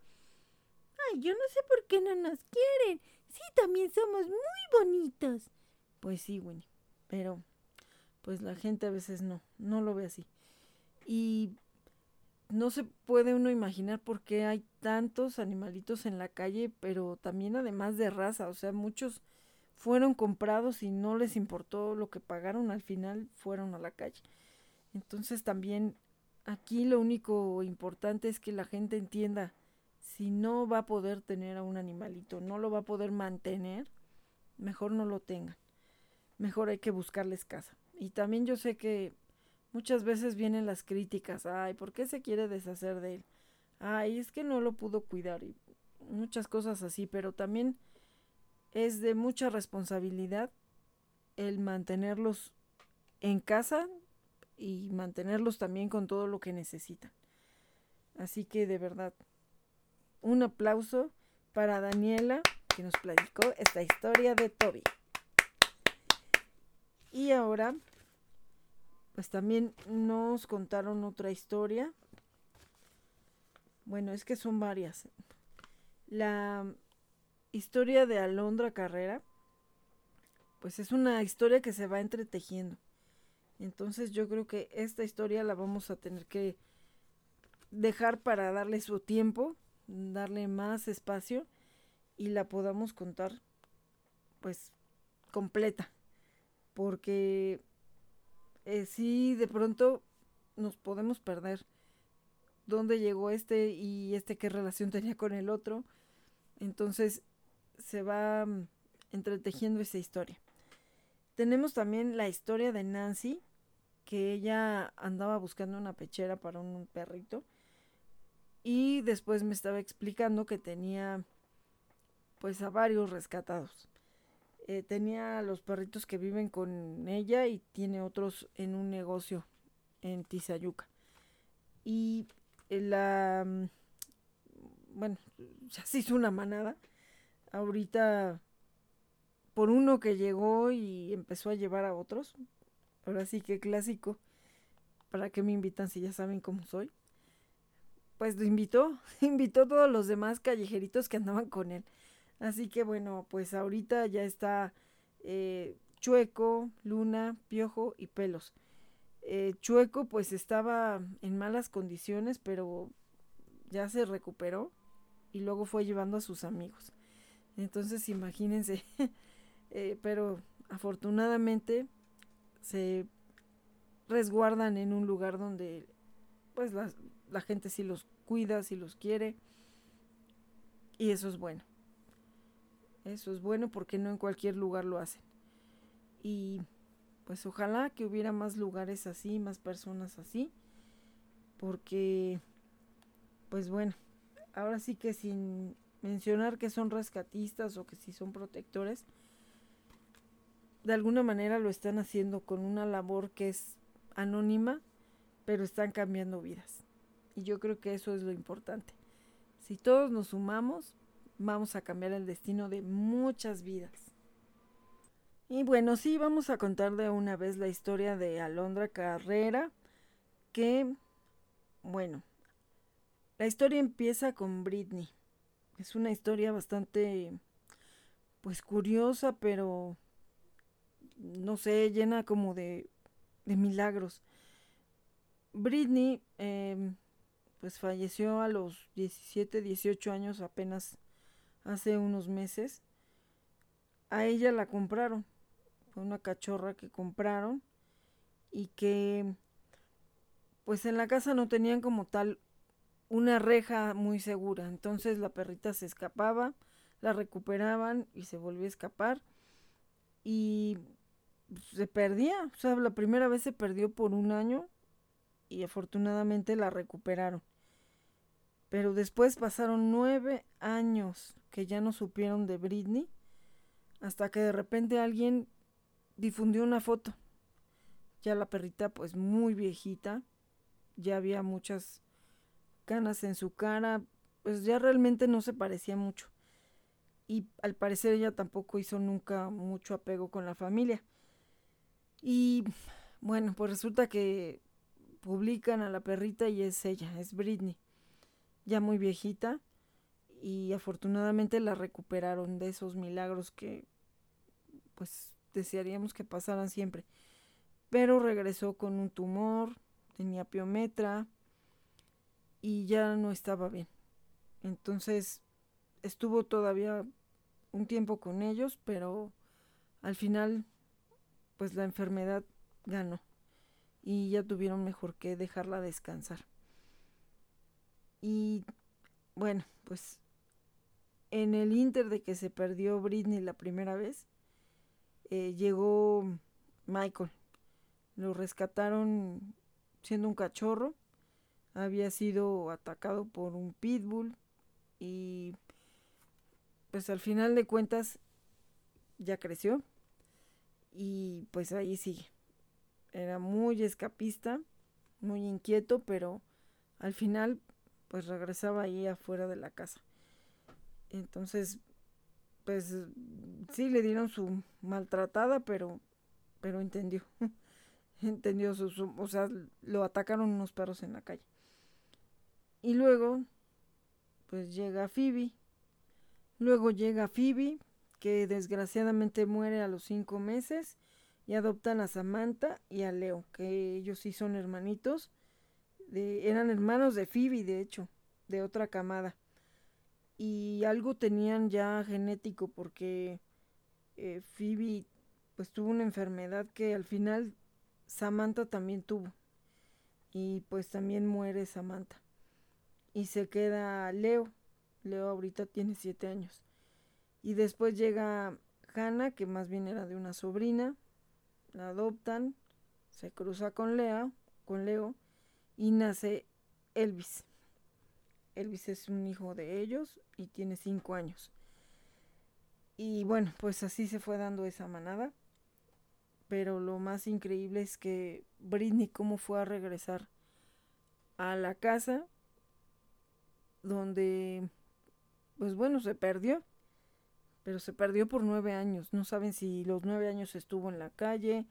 Ay, yo no sé por qué no nos quieren. Sí, también somos muy bonitos. Pues sí, Winnie, pero pues la gente a veces no, no lo ve así. Y no se puede uno imaginar por qué hay tantos animalitos en la calle, pero también además de raza, o sea, muchos fueron comprados y no les importó lo que pagaron, al final fueron a la calle. Entonces también aquí lo único importante es que la gente entienda, si no va a poder tener a un animalito, no lo va a poder mantener, mejor no lo tengan. Mejor hay que buscarles casa. Y también yo sé que Muchas veces vienen las críticas, ay, ¿por qué se quiere deshacer de él? Ay, es que no lo pudo cuidar y muchas cosas así, pero también es de mucha responsabilidad el mantenerlos en casa y mantenerlos también con todo lo que necesitan. Así que de verdad, un aplauso para Daniela que nos platicó esta historia de Toby. Y ahora pues también nos contaron otra historia. Bueno, es que son varias. La historia de Alondra Carrera, pues es una historia que se va entretejiendo. Entonces yo creo que esta historia la vamos a tener que dejar para darle su tiempo, darle más espacio y la podamos contar pues completa. Porque eh, sí, de pronto nos podemos perder. ¿Dónde llegó este y este qué relación tenía con el otro? Entonces se va mm, entretejiendo esa historia. Tenemos también la historia de Nancy, que ella andaba buscando una pechera para un perrito y después me estaba explicando que tenía pues a varios rescatados. Eh, tenía los perritos que viven con ella y tiene otros en un negocio en Tizayuca. Y eh, la... Mm, bueno, ya se hizo una manada. Ahorita, por uno que llegó y empezó a llevar a otros. Ahora sí que clásico. ¿Para qué me invitan si ya saben cómo soy? Pues lo invitó, invitó a todos los demás callejeritos que andaban con él. Así que bueno, pues ahorita ya está eh, Chueco, Luna, Piojo y Pelos. Eh, Chueco pues estaba en malas condiciones, pero ya se recuperó y luego fue llevando a sus amigos. Entonces imagínense, eh, pero afortunadamente se resguardan en un lugar donde pues la, la gente sí los cuida, sí los quiere y eso es bueno. Eso es bueno porque no en cualquier lugar lo hacen. Y pues ojalá que hubiera más lugares así, más personas así. Porque, pues bueno, ahora sí que sin mencionar que son rescatistas o que si son protectores, de alguna manera lo están haciendo con una labor que es anónima, pero están cambiando vidas. Y yo creo que eso es lo importante. Si todos nos sumamos, vamos a cambiar el destino de muchas vidas. Y bueno, sí, vamos a contar de una vez la historia de Alondra Carrera, que, bueno, la historia empieza con Britney. Es una historia bastante, pues curiosa, pero, no sé, llena como de, de milagros. Britney, em, pues falleció a los 17, 18 años apenas hace unos meses, a ella la compraron. Fue una cachorra que compraron y que pues en la casa no tenían como tal una reja muy segura. Entonces la perrita se escapaba, la recuperaban y se volvió a escapar y se perdía, o sea, la primera vez se perdió por un año y afortunadamente la recuperaron. Pero después pasaron nueve años que ya no supieron de Britney hasta que de repente alguien difundió una foto. Ya la perrita pues muy viejita, ya había muchas canas en su cara, pues ya realmente no se parecía mucho. Y al parecer ella tampoco hizo nunca mucho apego con la familia. Y bueno, pues resulta que publican a la perrita y es ella, es Britney, ya muy viejita y afortunadamente la recuperaron de esos milagros que pues desearíamos que pasaran siempre. Pero regresó con un tumor, tenía piometra y ya no estaba bien. Entonces estuvo todavía un tiempo con ellos, pero al final pues la enfermedad ganó y ya tuvieron mejor que dejarla descansar. Y bueno, pues en el inter de que se perdió Britney la primera vez, eh, llegó Michael. Lo rescataron siendo un cachorro. Había sido atacado por un pitbull y pues al final de cuentas ya creció y pues ahí sigue. Era muy escapista, muy inquieto, pero al final pues regresaba ahí afuera de la casa. Entonces, pues sí le dieron su maltratada, pero pero entendió. entendió su, o sea, lo atacaron unos perros en la calle. Y luego pues llega Phoebe. Luego llega Phoebe, que desgraciadamente muere a los cinco meses y adoptan a Samantha y a Leo, que ellos sí son hermanitos. Eran hermanos de Phoebe, de hecho, de otra camada. Y algo tenían ya genético porque eh, Phoebe pues tuvo una enfermedad que al final Samantha también tuvo. Y pues también muere Samantha. Y se queda Leo. Leo ahorita tiene siete años. Y después llega Hannah, que más bien era de una sobrina, la adoptan, se cruza con Lea, con Leo, y nace Elvis. Elvis es un hijo de ellos y tiene cinco años. Y bueno, pues así se fue dando esa manada. Pero lo más increíble es que Britney cómo fue a regresar a la casa donde, pues bueno, se perdió pero se perdió por nueve años. No saben si los nueve años estuvo en la calle,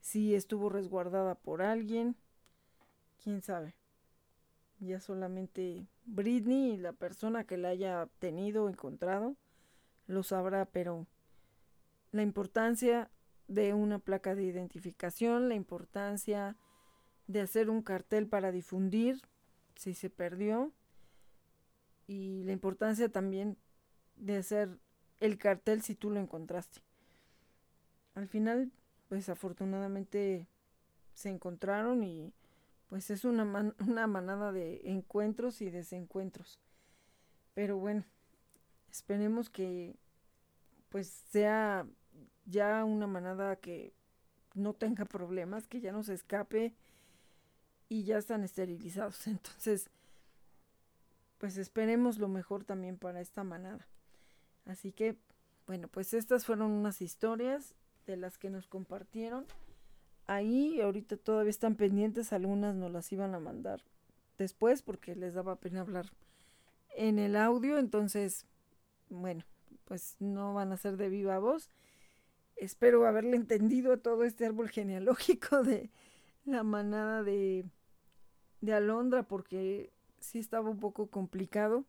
si estuvo resguardada por alguien, quién sabe. Ya solamente Britney y la persona que la haya tenido encontrado lo sabrá, pero la importancia de una placa de identificación, la importancia de hacer un cartel para difundir si se perdió y la importancia también de hacer el cartel si tú lo encontraste. Al final, pues afortunadamente se encontraron y pues es una, una manada de encuentros y desencuentros. Pero bueno, esperemos que pues sea ya una manada que no tenga problemas, que ya no se escape y ya están esterilizados. Entonces, pues esperemos lo mejor también para esta manada. Así que, bueno, pues estas fueron unas historias de las que nos compartieron. Ahí ahorita todavía están pendientes, algunas nos las iban a mandar después porque les daba pena hablar en el audio, entonces, bueno, pues no van a ser de viva voz. Espero haberle entendido a todo este árbol genealógico de la manada de, de Alondra porque sí estaba un poco complicado,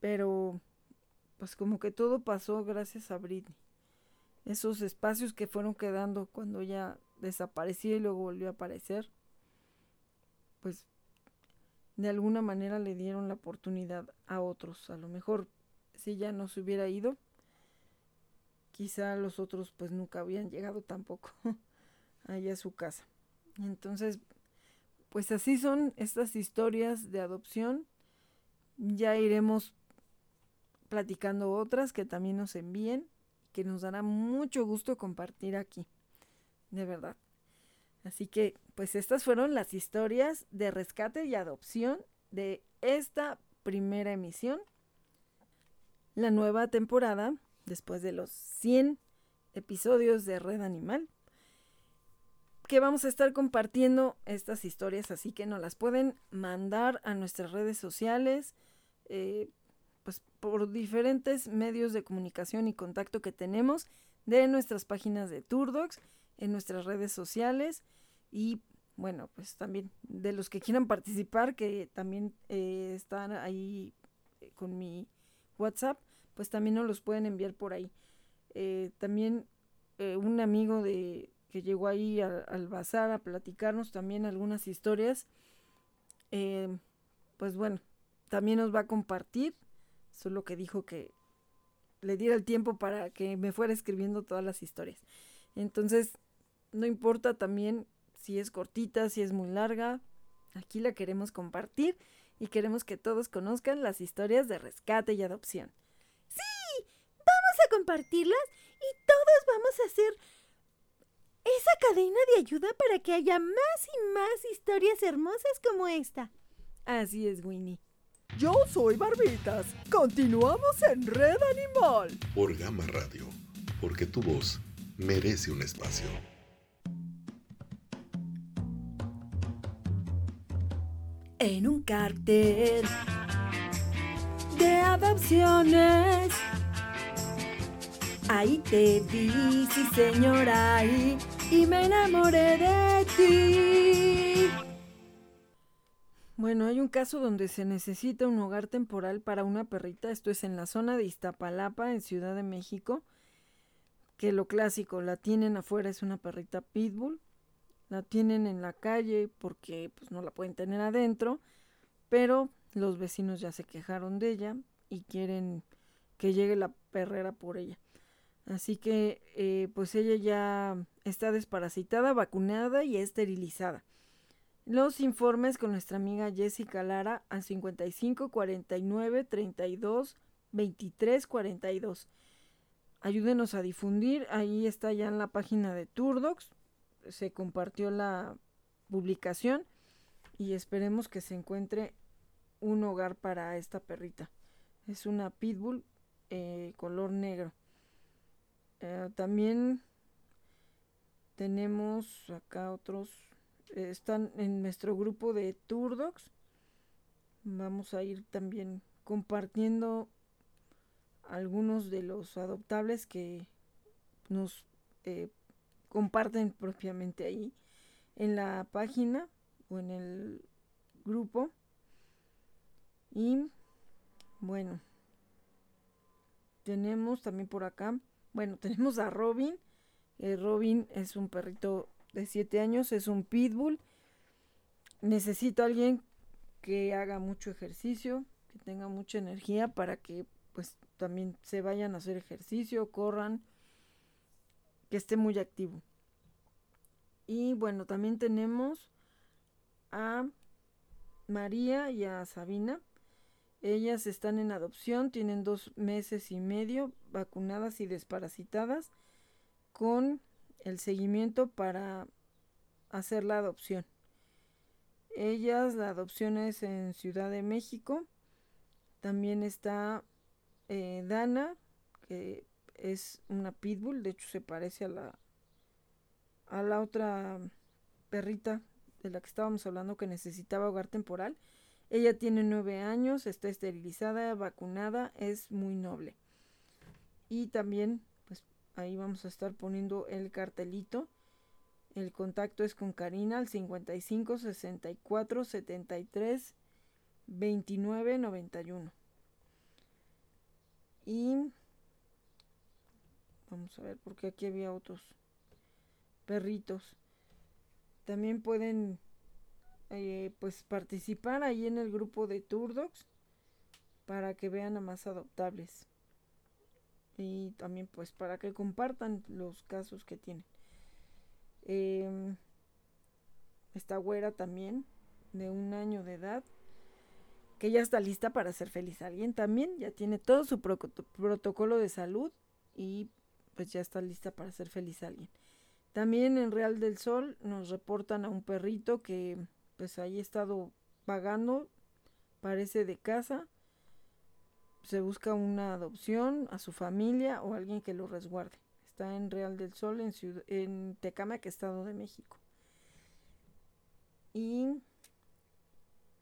pero pues como que todo pasó gracias a Britney. Esos espacios que fueron quedando cuando ella desapareció y luego volvió a aparecer, pues de alguna manera le dieron la oportunidad a otros. A lo mejor si ella no se hubiera ido, quizá los otros pues nunca habían llegado tampoco allá a su casa. Entonces, pues así son estas historias de adopción. Ya iremos platicando otras que también nos envíen, que nos dará mucho gusto compartir aquí, de verdad. Así que, pues estas fueron las historias de rescate y adopción de esta primera emisión. La nueva temporada, después de los 100 episodios de Red Animal, que vamos a estar compartiendo estas historias, así que nos las pueden mandar a nuestras redes sociales, eh, pues por diferentes medios de comunicación y contacto que tenemos de nuestras páginas de Turdocs, en nuestras redes sociales y bueno, pues también de los que quieran participar, que también eh, están ahí eh, con mi WhatsApp, pues también nos los pueden enviar por ahí. Eh, también un amigo de que llegó ahí al, bazar a platicarnos también algunas historias, pues bueno, también nos va a compartir, solo que dijo que le diera el tiempo para que me fuera escribiendo todas las historias. Entonces, no importa también si es cortita, si es muy larga, aquí la queremos compartir y queremos que todos conozcan las historias de rescate y adopción. Sí, vamos a compartirlas y todos vamos a hacer esa cadena de ayuda para que haya más y más historias hermosas como esta. Así es, Winnie. Yo soy Barbitas. Continuamos en Red Animal. Por Gama Radio, porque tu voz merece un espacio. En un cartel de adopciones. Ahí te vi, sí señora, ahí, y me enamoré de ti. Bueno, hay un caso donde se necesita un hogar temporal para una perrita. Esto es en la zona de Iztapalapa, en Ciudad de México. Que lo clásico, la tienen afuera, es una perrita pitbull la tienen en la calle porque pues no la pueden tener adentro, pero los vecinos ya se quejaron de ella y quieren que llegue la perrera por ella. Así que eh, pues ella ya está desparasitada, vacunada y esterilizada. Los informes con nuestra amiga Jessica Lara al 55 49 32 23 42. Ayúdenos a difundir, ahí está ya en la página de Turdocs se compartió la publicación y esperemos que se encuentre un hogar para esta perrita. Es una pitbull eh, color negro. Eh, también tenemos acá otros. Eh, están en nuestro grupo de Turdocs. Vamos a ir también compartiendo algunos de los adoptables que nos comparten propiamente ahí en la página o en el grupo. Y bueno, tenemos también por acá, bueno, tenemos a Robin. Eh, Robin es un perrito de 7 años, es un pitbull. Necesito a alguien que haga mucho ejercicio, que tenga mucha energía para que pues también se vayan a hacer ejercicio, corran, que esté muy activo. Y bueno, también tenemos a María y a Sabina. Ellas están en adopción, tienen dos meses y medio vacunadas y desparasitadas con el seguimiento para hacer la adopción. Ellas, la adopción es en Ciudad de México. También está eh, Dana, que es una pitbull, de hecho se parece a la, a la otra perrita de la que estábamos hablando que necesitaba hogar temporal. Ella tiene nueve años, está esterilizada, vacunada, es muy noble. Y también, pues ahí vamos a estar poniendo el cartelito. El contacto es con Karina al 55 64 73 29 91. Y Vamos a ver, porque aquí había otros perritos. También pueden eh, pues participar ahí en el grupo de Turdocs para que vean a más adoptables. Y también pues para que compartan los casos que tienen. Eh, esta güera también, de un año de edad. que ya está lista para hacer feliz alguien también, ya tiene todo su protocolo de salud y pues ya está lista para hacer feliz a alguien. También en Real del Sol nos reportan a un perrito que pues ahí ha estado pagando, parece de casa, se busca una adopción a su familia o alguien que lo resguarde. Está en Real del Sol, en, Ciudad, en Tecamac, Estado de México. Y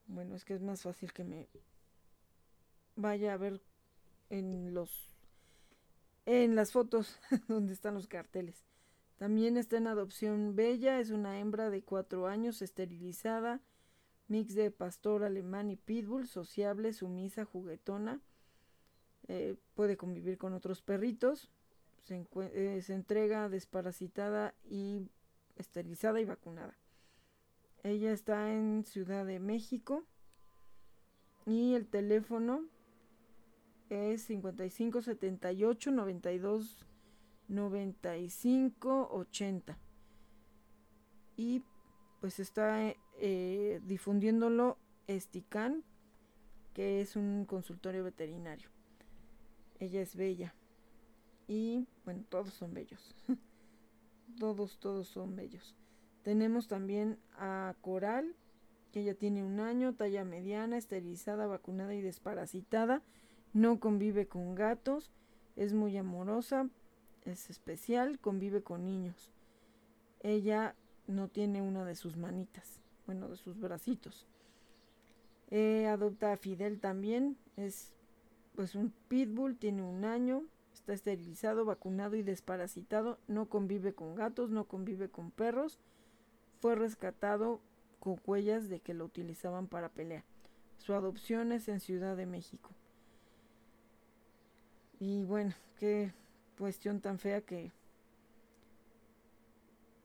bueno, es que es más fácil que me vaya a ver en los en las fotos donde están los carteles. También está en adopción Bella, es una hembra de cuatro años, esterilizada, mix de pastor alemán y pitbull, sociable, sumisa, juguetona. Eh, puede convivir con otros perritos. Se, eh, se entrega desparasitada y esterilizada y vacunada. Ella está en Ciudad de México. Y el teléfono es 55 78 92 95 80. Y pues está eh, difundiéndolo Estican, que es un consultorio veterinario. Ella es bella. Y bueno, todos son bellos. todos, todos son bellos. Tenemos también a Coral, que ella tiene un año, talla mediana, esterilizada, vacunada y desparasitada. No convive con gatos, es muy amorosa, es especial, convive con niños. Ella no tiene una de sus manitas, bueno, de sus bracitos. Eh, adopta a Fidel también, es pues un pitbull, tiene un año, está esterilizado, vacunado y desparasitado, no convive con gatos, no convive con perros fue rescatado con huellas de que lo utilizaban para pelear. Su adopción es en Ciudad de México. Y bueno, qué cuestión tan fea que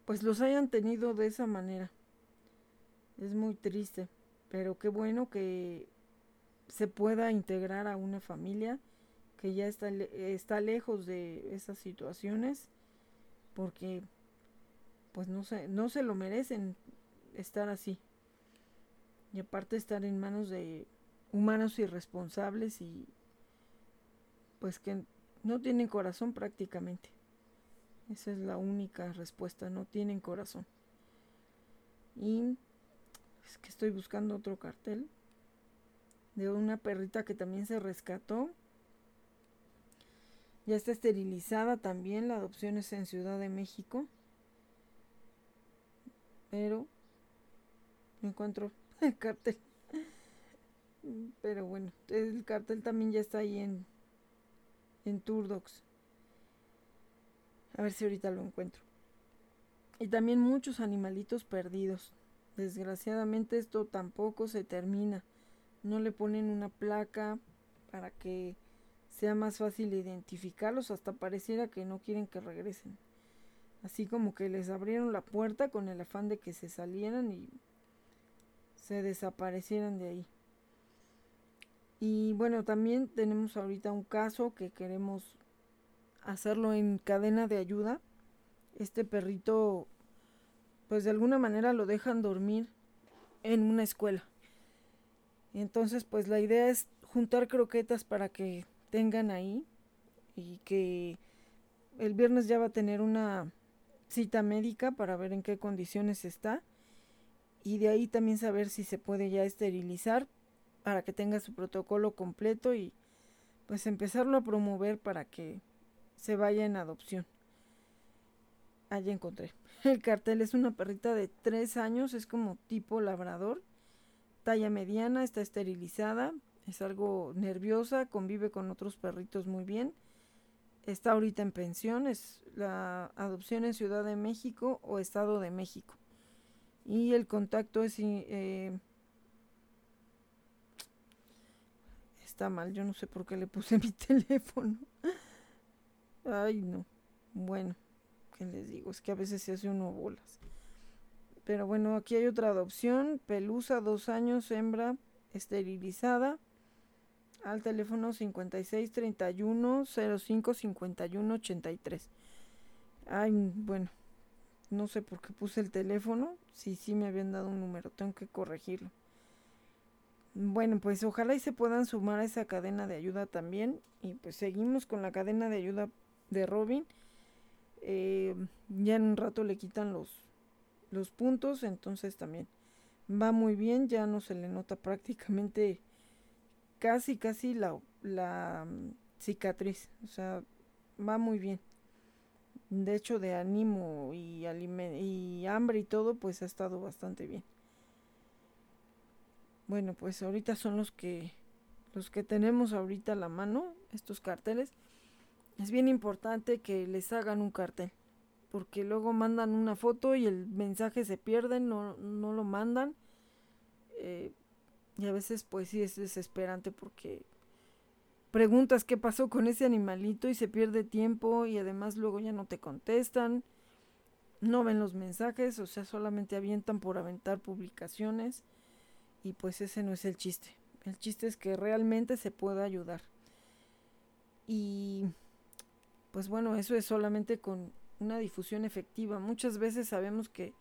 pues los hayan tenido de esa manera. Es muy triste, pero qué bueno que se pueda integrar a una familia que ya está, está lejos de esas situaciones, porque pues no se, no se lo merecen estar así. Y aparte estar en manos de humanos irresponsables y pues que no tienen corazón prácticamente. Esa es la única respuesta, no tienen corazón. Y es que estoy buscando otro cartel de una perrita que también se rescató. Ya está esterilizada también, la adopción es en Ciudad de México pero no encuentro el cartel. Pero bueno, el cartel también ya está ahí en, en Turdox. A ver si ahorita lo encuentro. Y también muchos animalitos perdidos. Desgraciadamente esto tampoco se termina. No le ponen una placa para que sea más fácil identificarlos. Hasta pareciera que no quieren que regresen así como que les abrieron la puerta con el afán de que se salieran y se desaparecieran de ahí. Y bueno, también tenemos ahorita un caso que queremos hacerlo en cadena de ayuda. Este perrito, pues de alguna manera lo dejan dormir en una escuela. Entonces, pues la idea es juntar croquetas para que tengan ahí y que el viernes ya va a tener una cita médica para ver en qué condiciones está y de ahí también saber si se puede ya esterilizar para que tenga su protocolo completo y pues empezarlo a promover para que se vaya en adopción. Allí encontré. El cartel es una perrita de tres años, es como tipo labrador, talla mediana, está esterilizada, es algo nerviosa, convive con otros perritos muy bien está ahorita en pensión, es la adopción en Ciudad de México o Estado de México. Y el contacto es... Eh, está mal, yo no sé por qué le puse mi teléfono. Ay, no. Bueno, ¿qué les digo? Es que a veces se hace uno bolas. Pero bueno, aquí hay otra adopción. Pelusa, dos años, hembra, esterilizada al teléfono 56 31 05 51 83. Ay, bueno, no sé por qué puse el teléfono. Si sí, sí me habían dado un número, tengo que corregirlo. Bueno, pues ojalá y se puedan sumar a esa cadena de ayuda también. Y pues seguimos con la cadena de ayuda de Robin. Eh, ya en un rato le quitan los, los puntos, entonces también va muy bien, ya no se le nota prácticamente casi, casi la, la mm, cicatriz, o sea, va muy bien. De hecho, de ánimo y, y hambre y todo, pues ha estado bastante bien. Bueno, pues ahorita son los que los que tenemos ahorita a la mano, estos carteles. Es bien importante que les hagan un cartel, porque luego mandan una foto y el mensaje se pierde, no, no lo mandan. Eh, y a veces pues sí es desesperante porque preguntas qué pasó con ese animalito y se pierde tiempo y además luego ya no te contestan, no ven los mensajes, o sea, solamente avientan por aventar publicaciones y pues ese no es el chiste. El chiste es que realmente se pueda ayudar. Y pues bueno, eso es solamente con una difusión efectiva. Muchas veces sabemos que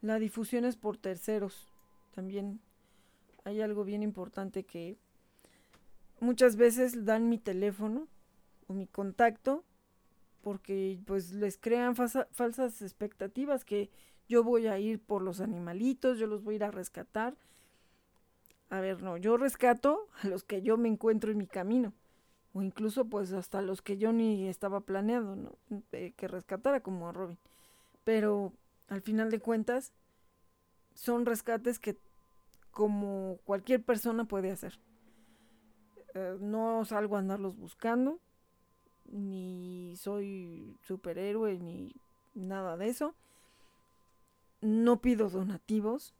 la difusión es por terceros. También hay algo bien importante que muchas veces dan mi teléfono o mi contacto porque pues les crean falsas expectativas que yo voy a ir por los animalitos, yo los voy a ir a rescatar. A ver, no, yo rescato a los que yo me encuentro en mi camino o incluso pues hasta los que yo ni estaba planeando ¿no? Eh, que rescatara como a Robin. Pero al final de cuentas son rescates que como cualquier persona puede hacer. Eh, no salgo a andarlos buscando, ni soy superhéroe, ni nada de eso. No pido donativos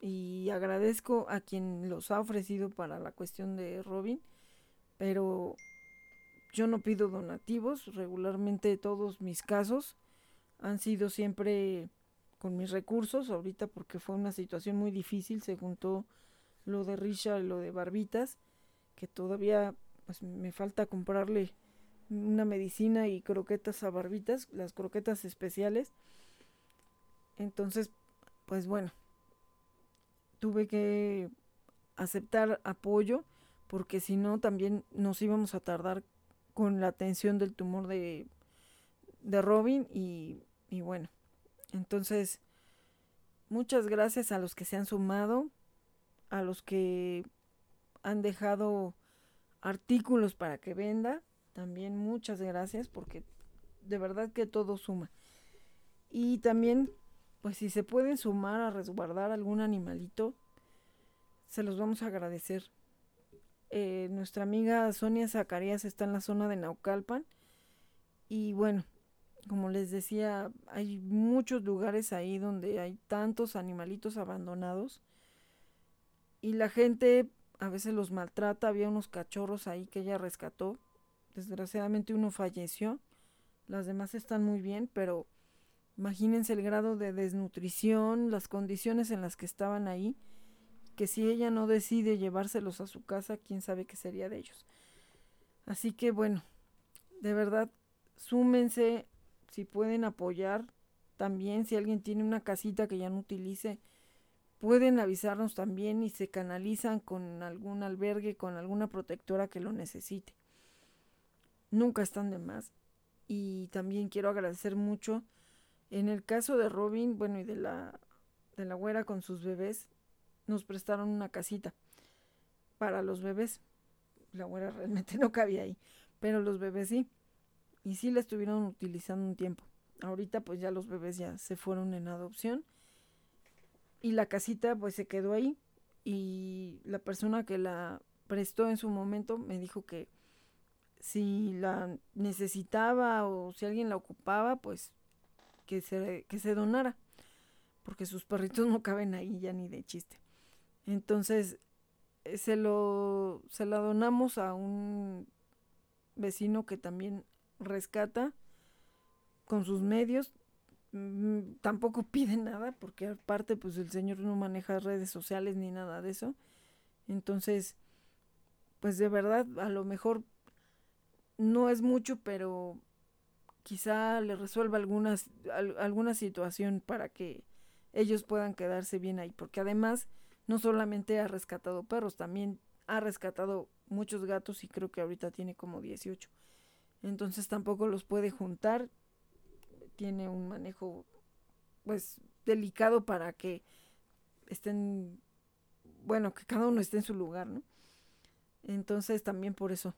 y agradezco a quien los ha ofrecido para la cuestión de Robin, pero yo no pido donativos, regularmente todos mis casos han sido siempre con mis recursos, ahorita porque fue una situación muy difícil, se juntó lo de Richard y lo de Barbitas, que todavía pues me falta comprarle una medicina y croquetas a Barbitas, las croquetas especiales. Entonces, pues bueno, tuve que aceptar apoyo porque si no también nos íbamos a tardar con la atención del tumor de, de Robin y, y bueno, entonces, muchas gracias a los que se han sumado, a los que han dejado artículos para que venda. También muchas gracias porque de verdad que todo suma. Y también, pues si se pueden sumar a resguardar algún animalito, se los vamos a agradecer. Eh, nuestra amiga Sonia Zacarías está en la zona de Naucalpan. Y bueno, como les decía, hay muchos lugares ahí donde hay tantos animalitos abandonados y la gente a veces los maltrata. Había unos cachorros ahí que ella rescató. Desgraciadamente uno falleció. Las demás están muy bien, pero imagínense el grado de desnutrición, las condiciones en las que estaban ahí, que si ella no decide llevárselos a su casa, quién sabe qué sería de ellos. Así que bueno, de verdad, súmense si pueden apoyar también, si alguien tiene una casita que ya no utilice, pueden avisarnos también y se canalizan con algún albergue, con alguna protectora que lo necesite. Nunca están de más. Y también quiero agradecer mucho en el caso de Robin, bueno, y de la de la güera con sus bebés, nos prestaron una casita para los bebés. La güera realmente no cabía ahí, pero los bebés sí y sí la estuvieron utilizando un tiempo. Ahorita pues ya los bebés ya se fueron en adopción y la casita pues se quedó ahí y la persona que la prestó en su momento me dijo que si la necesitaba o si alguien la ocupaba pues que se, que se donara porque sus perritos no caben ahí ya ni de chiste. Entonces eh, se lo se la donamos a un vecino que también rescata con sus medios. Mm, tampoco pide nada porque aparte pues el señor no maneja redes sociales ni nada de eso. Entonces, pues de verdad a lo mejor no es mucho, pero quizá le resuelva algunas, alguna situación para que ellos puedan quedarse bien ahí, porque además no solamente ha rescatado perros, también ha rescatado muchos gatos y creo que ahorita tiene como 18. Entonces tampoco los puede juntar. Tiene un manejo pues delicado para que estén, bueno, que cada uno esté en su lugar, ¿no? Entonces también por eso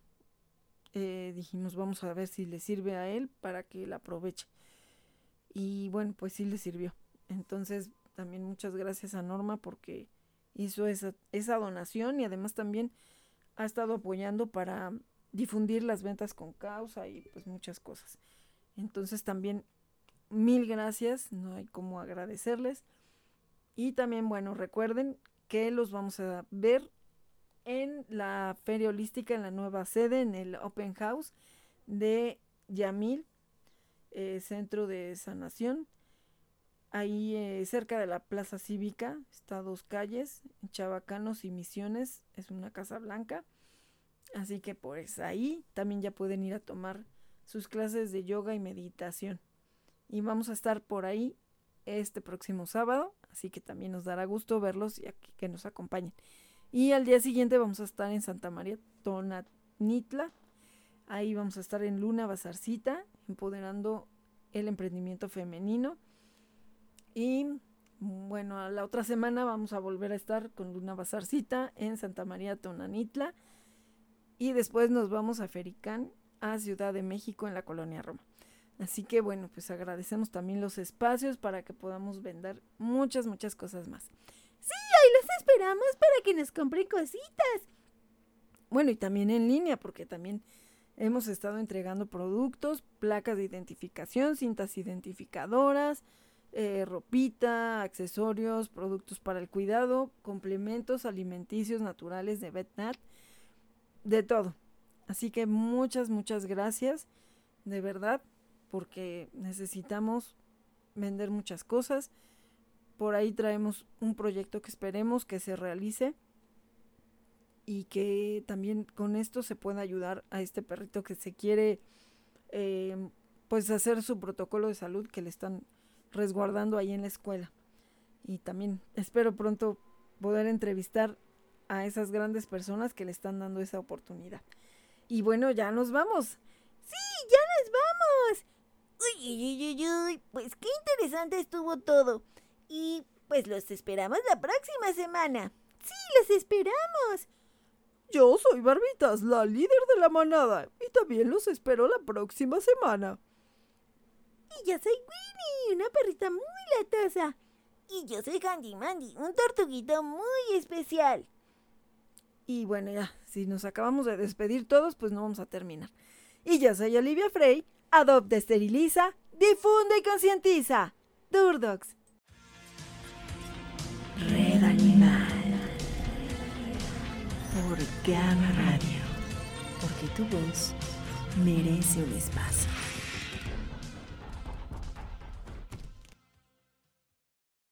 eh, dijimos vamos a ver si le sirve a él para que la aproveche. Y bueno, pues sí le sirvió. Entonces también muchas gracias a Norma porque hizo esa, esa donación y además también ha estado apoyando para difundir las ventas con causa y pues muchas cosas. Entonces también mil gracias, no hay como agradecerles. Y también, bueno, recuerden que los vamos a ver en la Feria Holística, en la nueva sede, en el Open House de Yamil, eh, Centro de Sanación. Ahí eh, cerca de la Plaza Cívica, está dos calles, Chavacanos y Misiones, es una casa blanca. Así que pues ahí también ya pueden ir a tomar sus clases de yoga y meditación. Y vamos a estar por ahí este próximo sábado, así que también nos dará gusto verlos y que nos acompañen. Y al día siguiente vamos a estar en Santa María Tonanitla. Ahí vamos a estar en Luna Bazarcita, empoderando el emprendimiento femenino. Y bueno, a la otra semana vamos a volver a estar con Luna Bazarcita en Santa María Tonanitla. Y después nos vamos a Fericán, a Ciudad de México, en la colonia Roma. Así que bueno, pues agradecemos también los espacios para que podamos vender muchas, muchas cosas más. Esperamos para que nos compren cositas. Bueno, y también en línea, porque también hemos estado entregando productos, placas de identificación, cintas identificadoras, eh, ropita, accesorios, productos para el cuidado, complementos alimenticios naturales de VetNat, de todo. Así que muchas, muchas gracias, de verdad, porque necesitamos vender muchas cosas. Por ahí traemos un proyecto que esperemos que se realice y que también con esto se pueda ayudar a este perrito que se quiere eh, pues hacer su protocolo de salud que le están resguardando ahí en la escuela. Y también espero pronto poder entrevistar a esas grandes personas que le están dando esa oportunidad. Y bueno, ya nos vamos. Sí, ya nos vamos. Uy, uy, uy, uy, pues qué interesante estuvo todo. Y pues los esperamos la próxima semana. Sí, los esperamos. Yo soy Barbitas, la líder de la manada, y también los espero la próxima semana. Y yo soy Winnie, una perrita muy latosa. Y yo soy Handy Mandy, un tortuguito muy especial. Y bueno, ya, si nos acabamos de despedir todos, pues no vamos a terminar. Y yo soy Olivia Frey, adopta, esteriliza, difunde y concientiza. Durdox. Por Gamma Radio. Porque tu voz merece un espacio.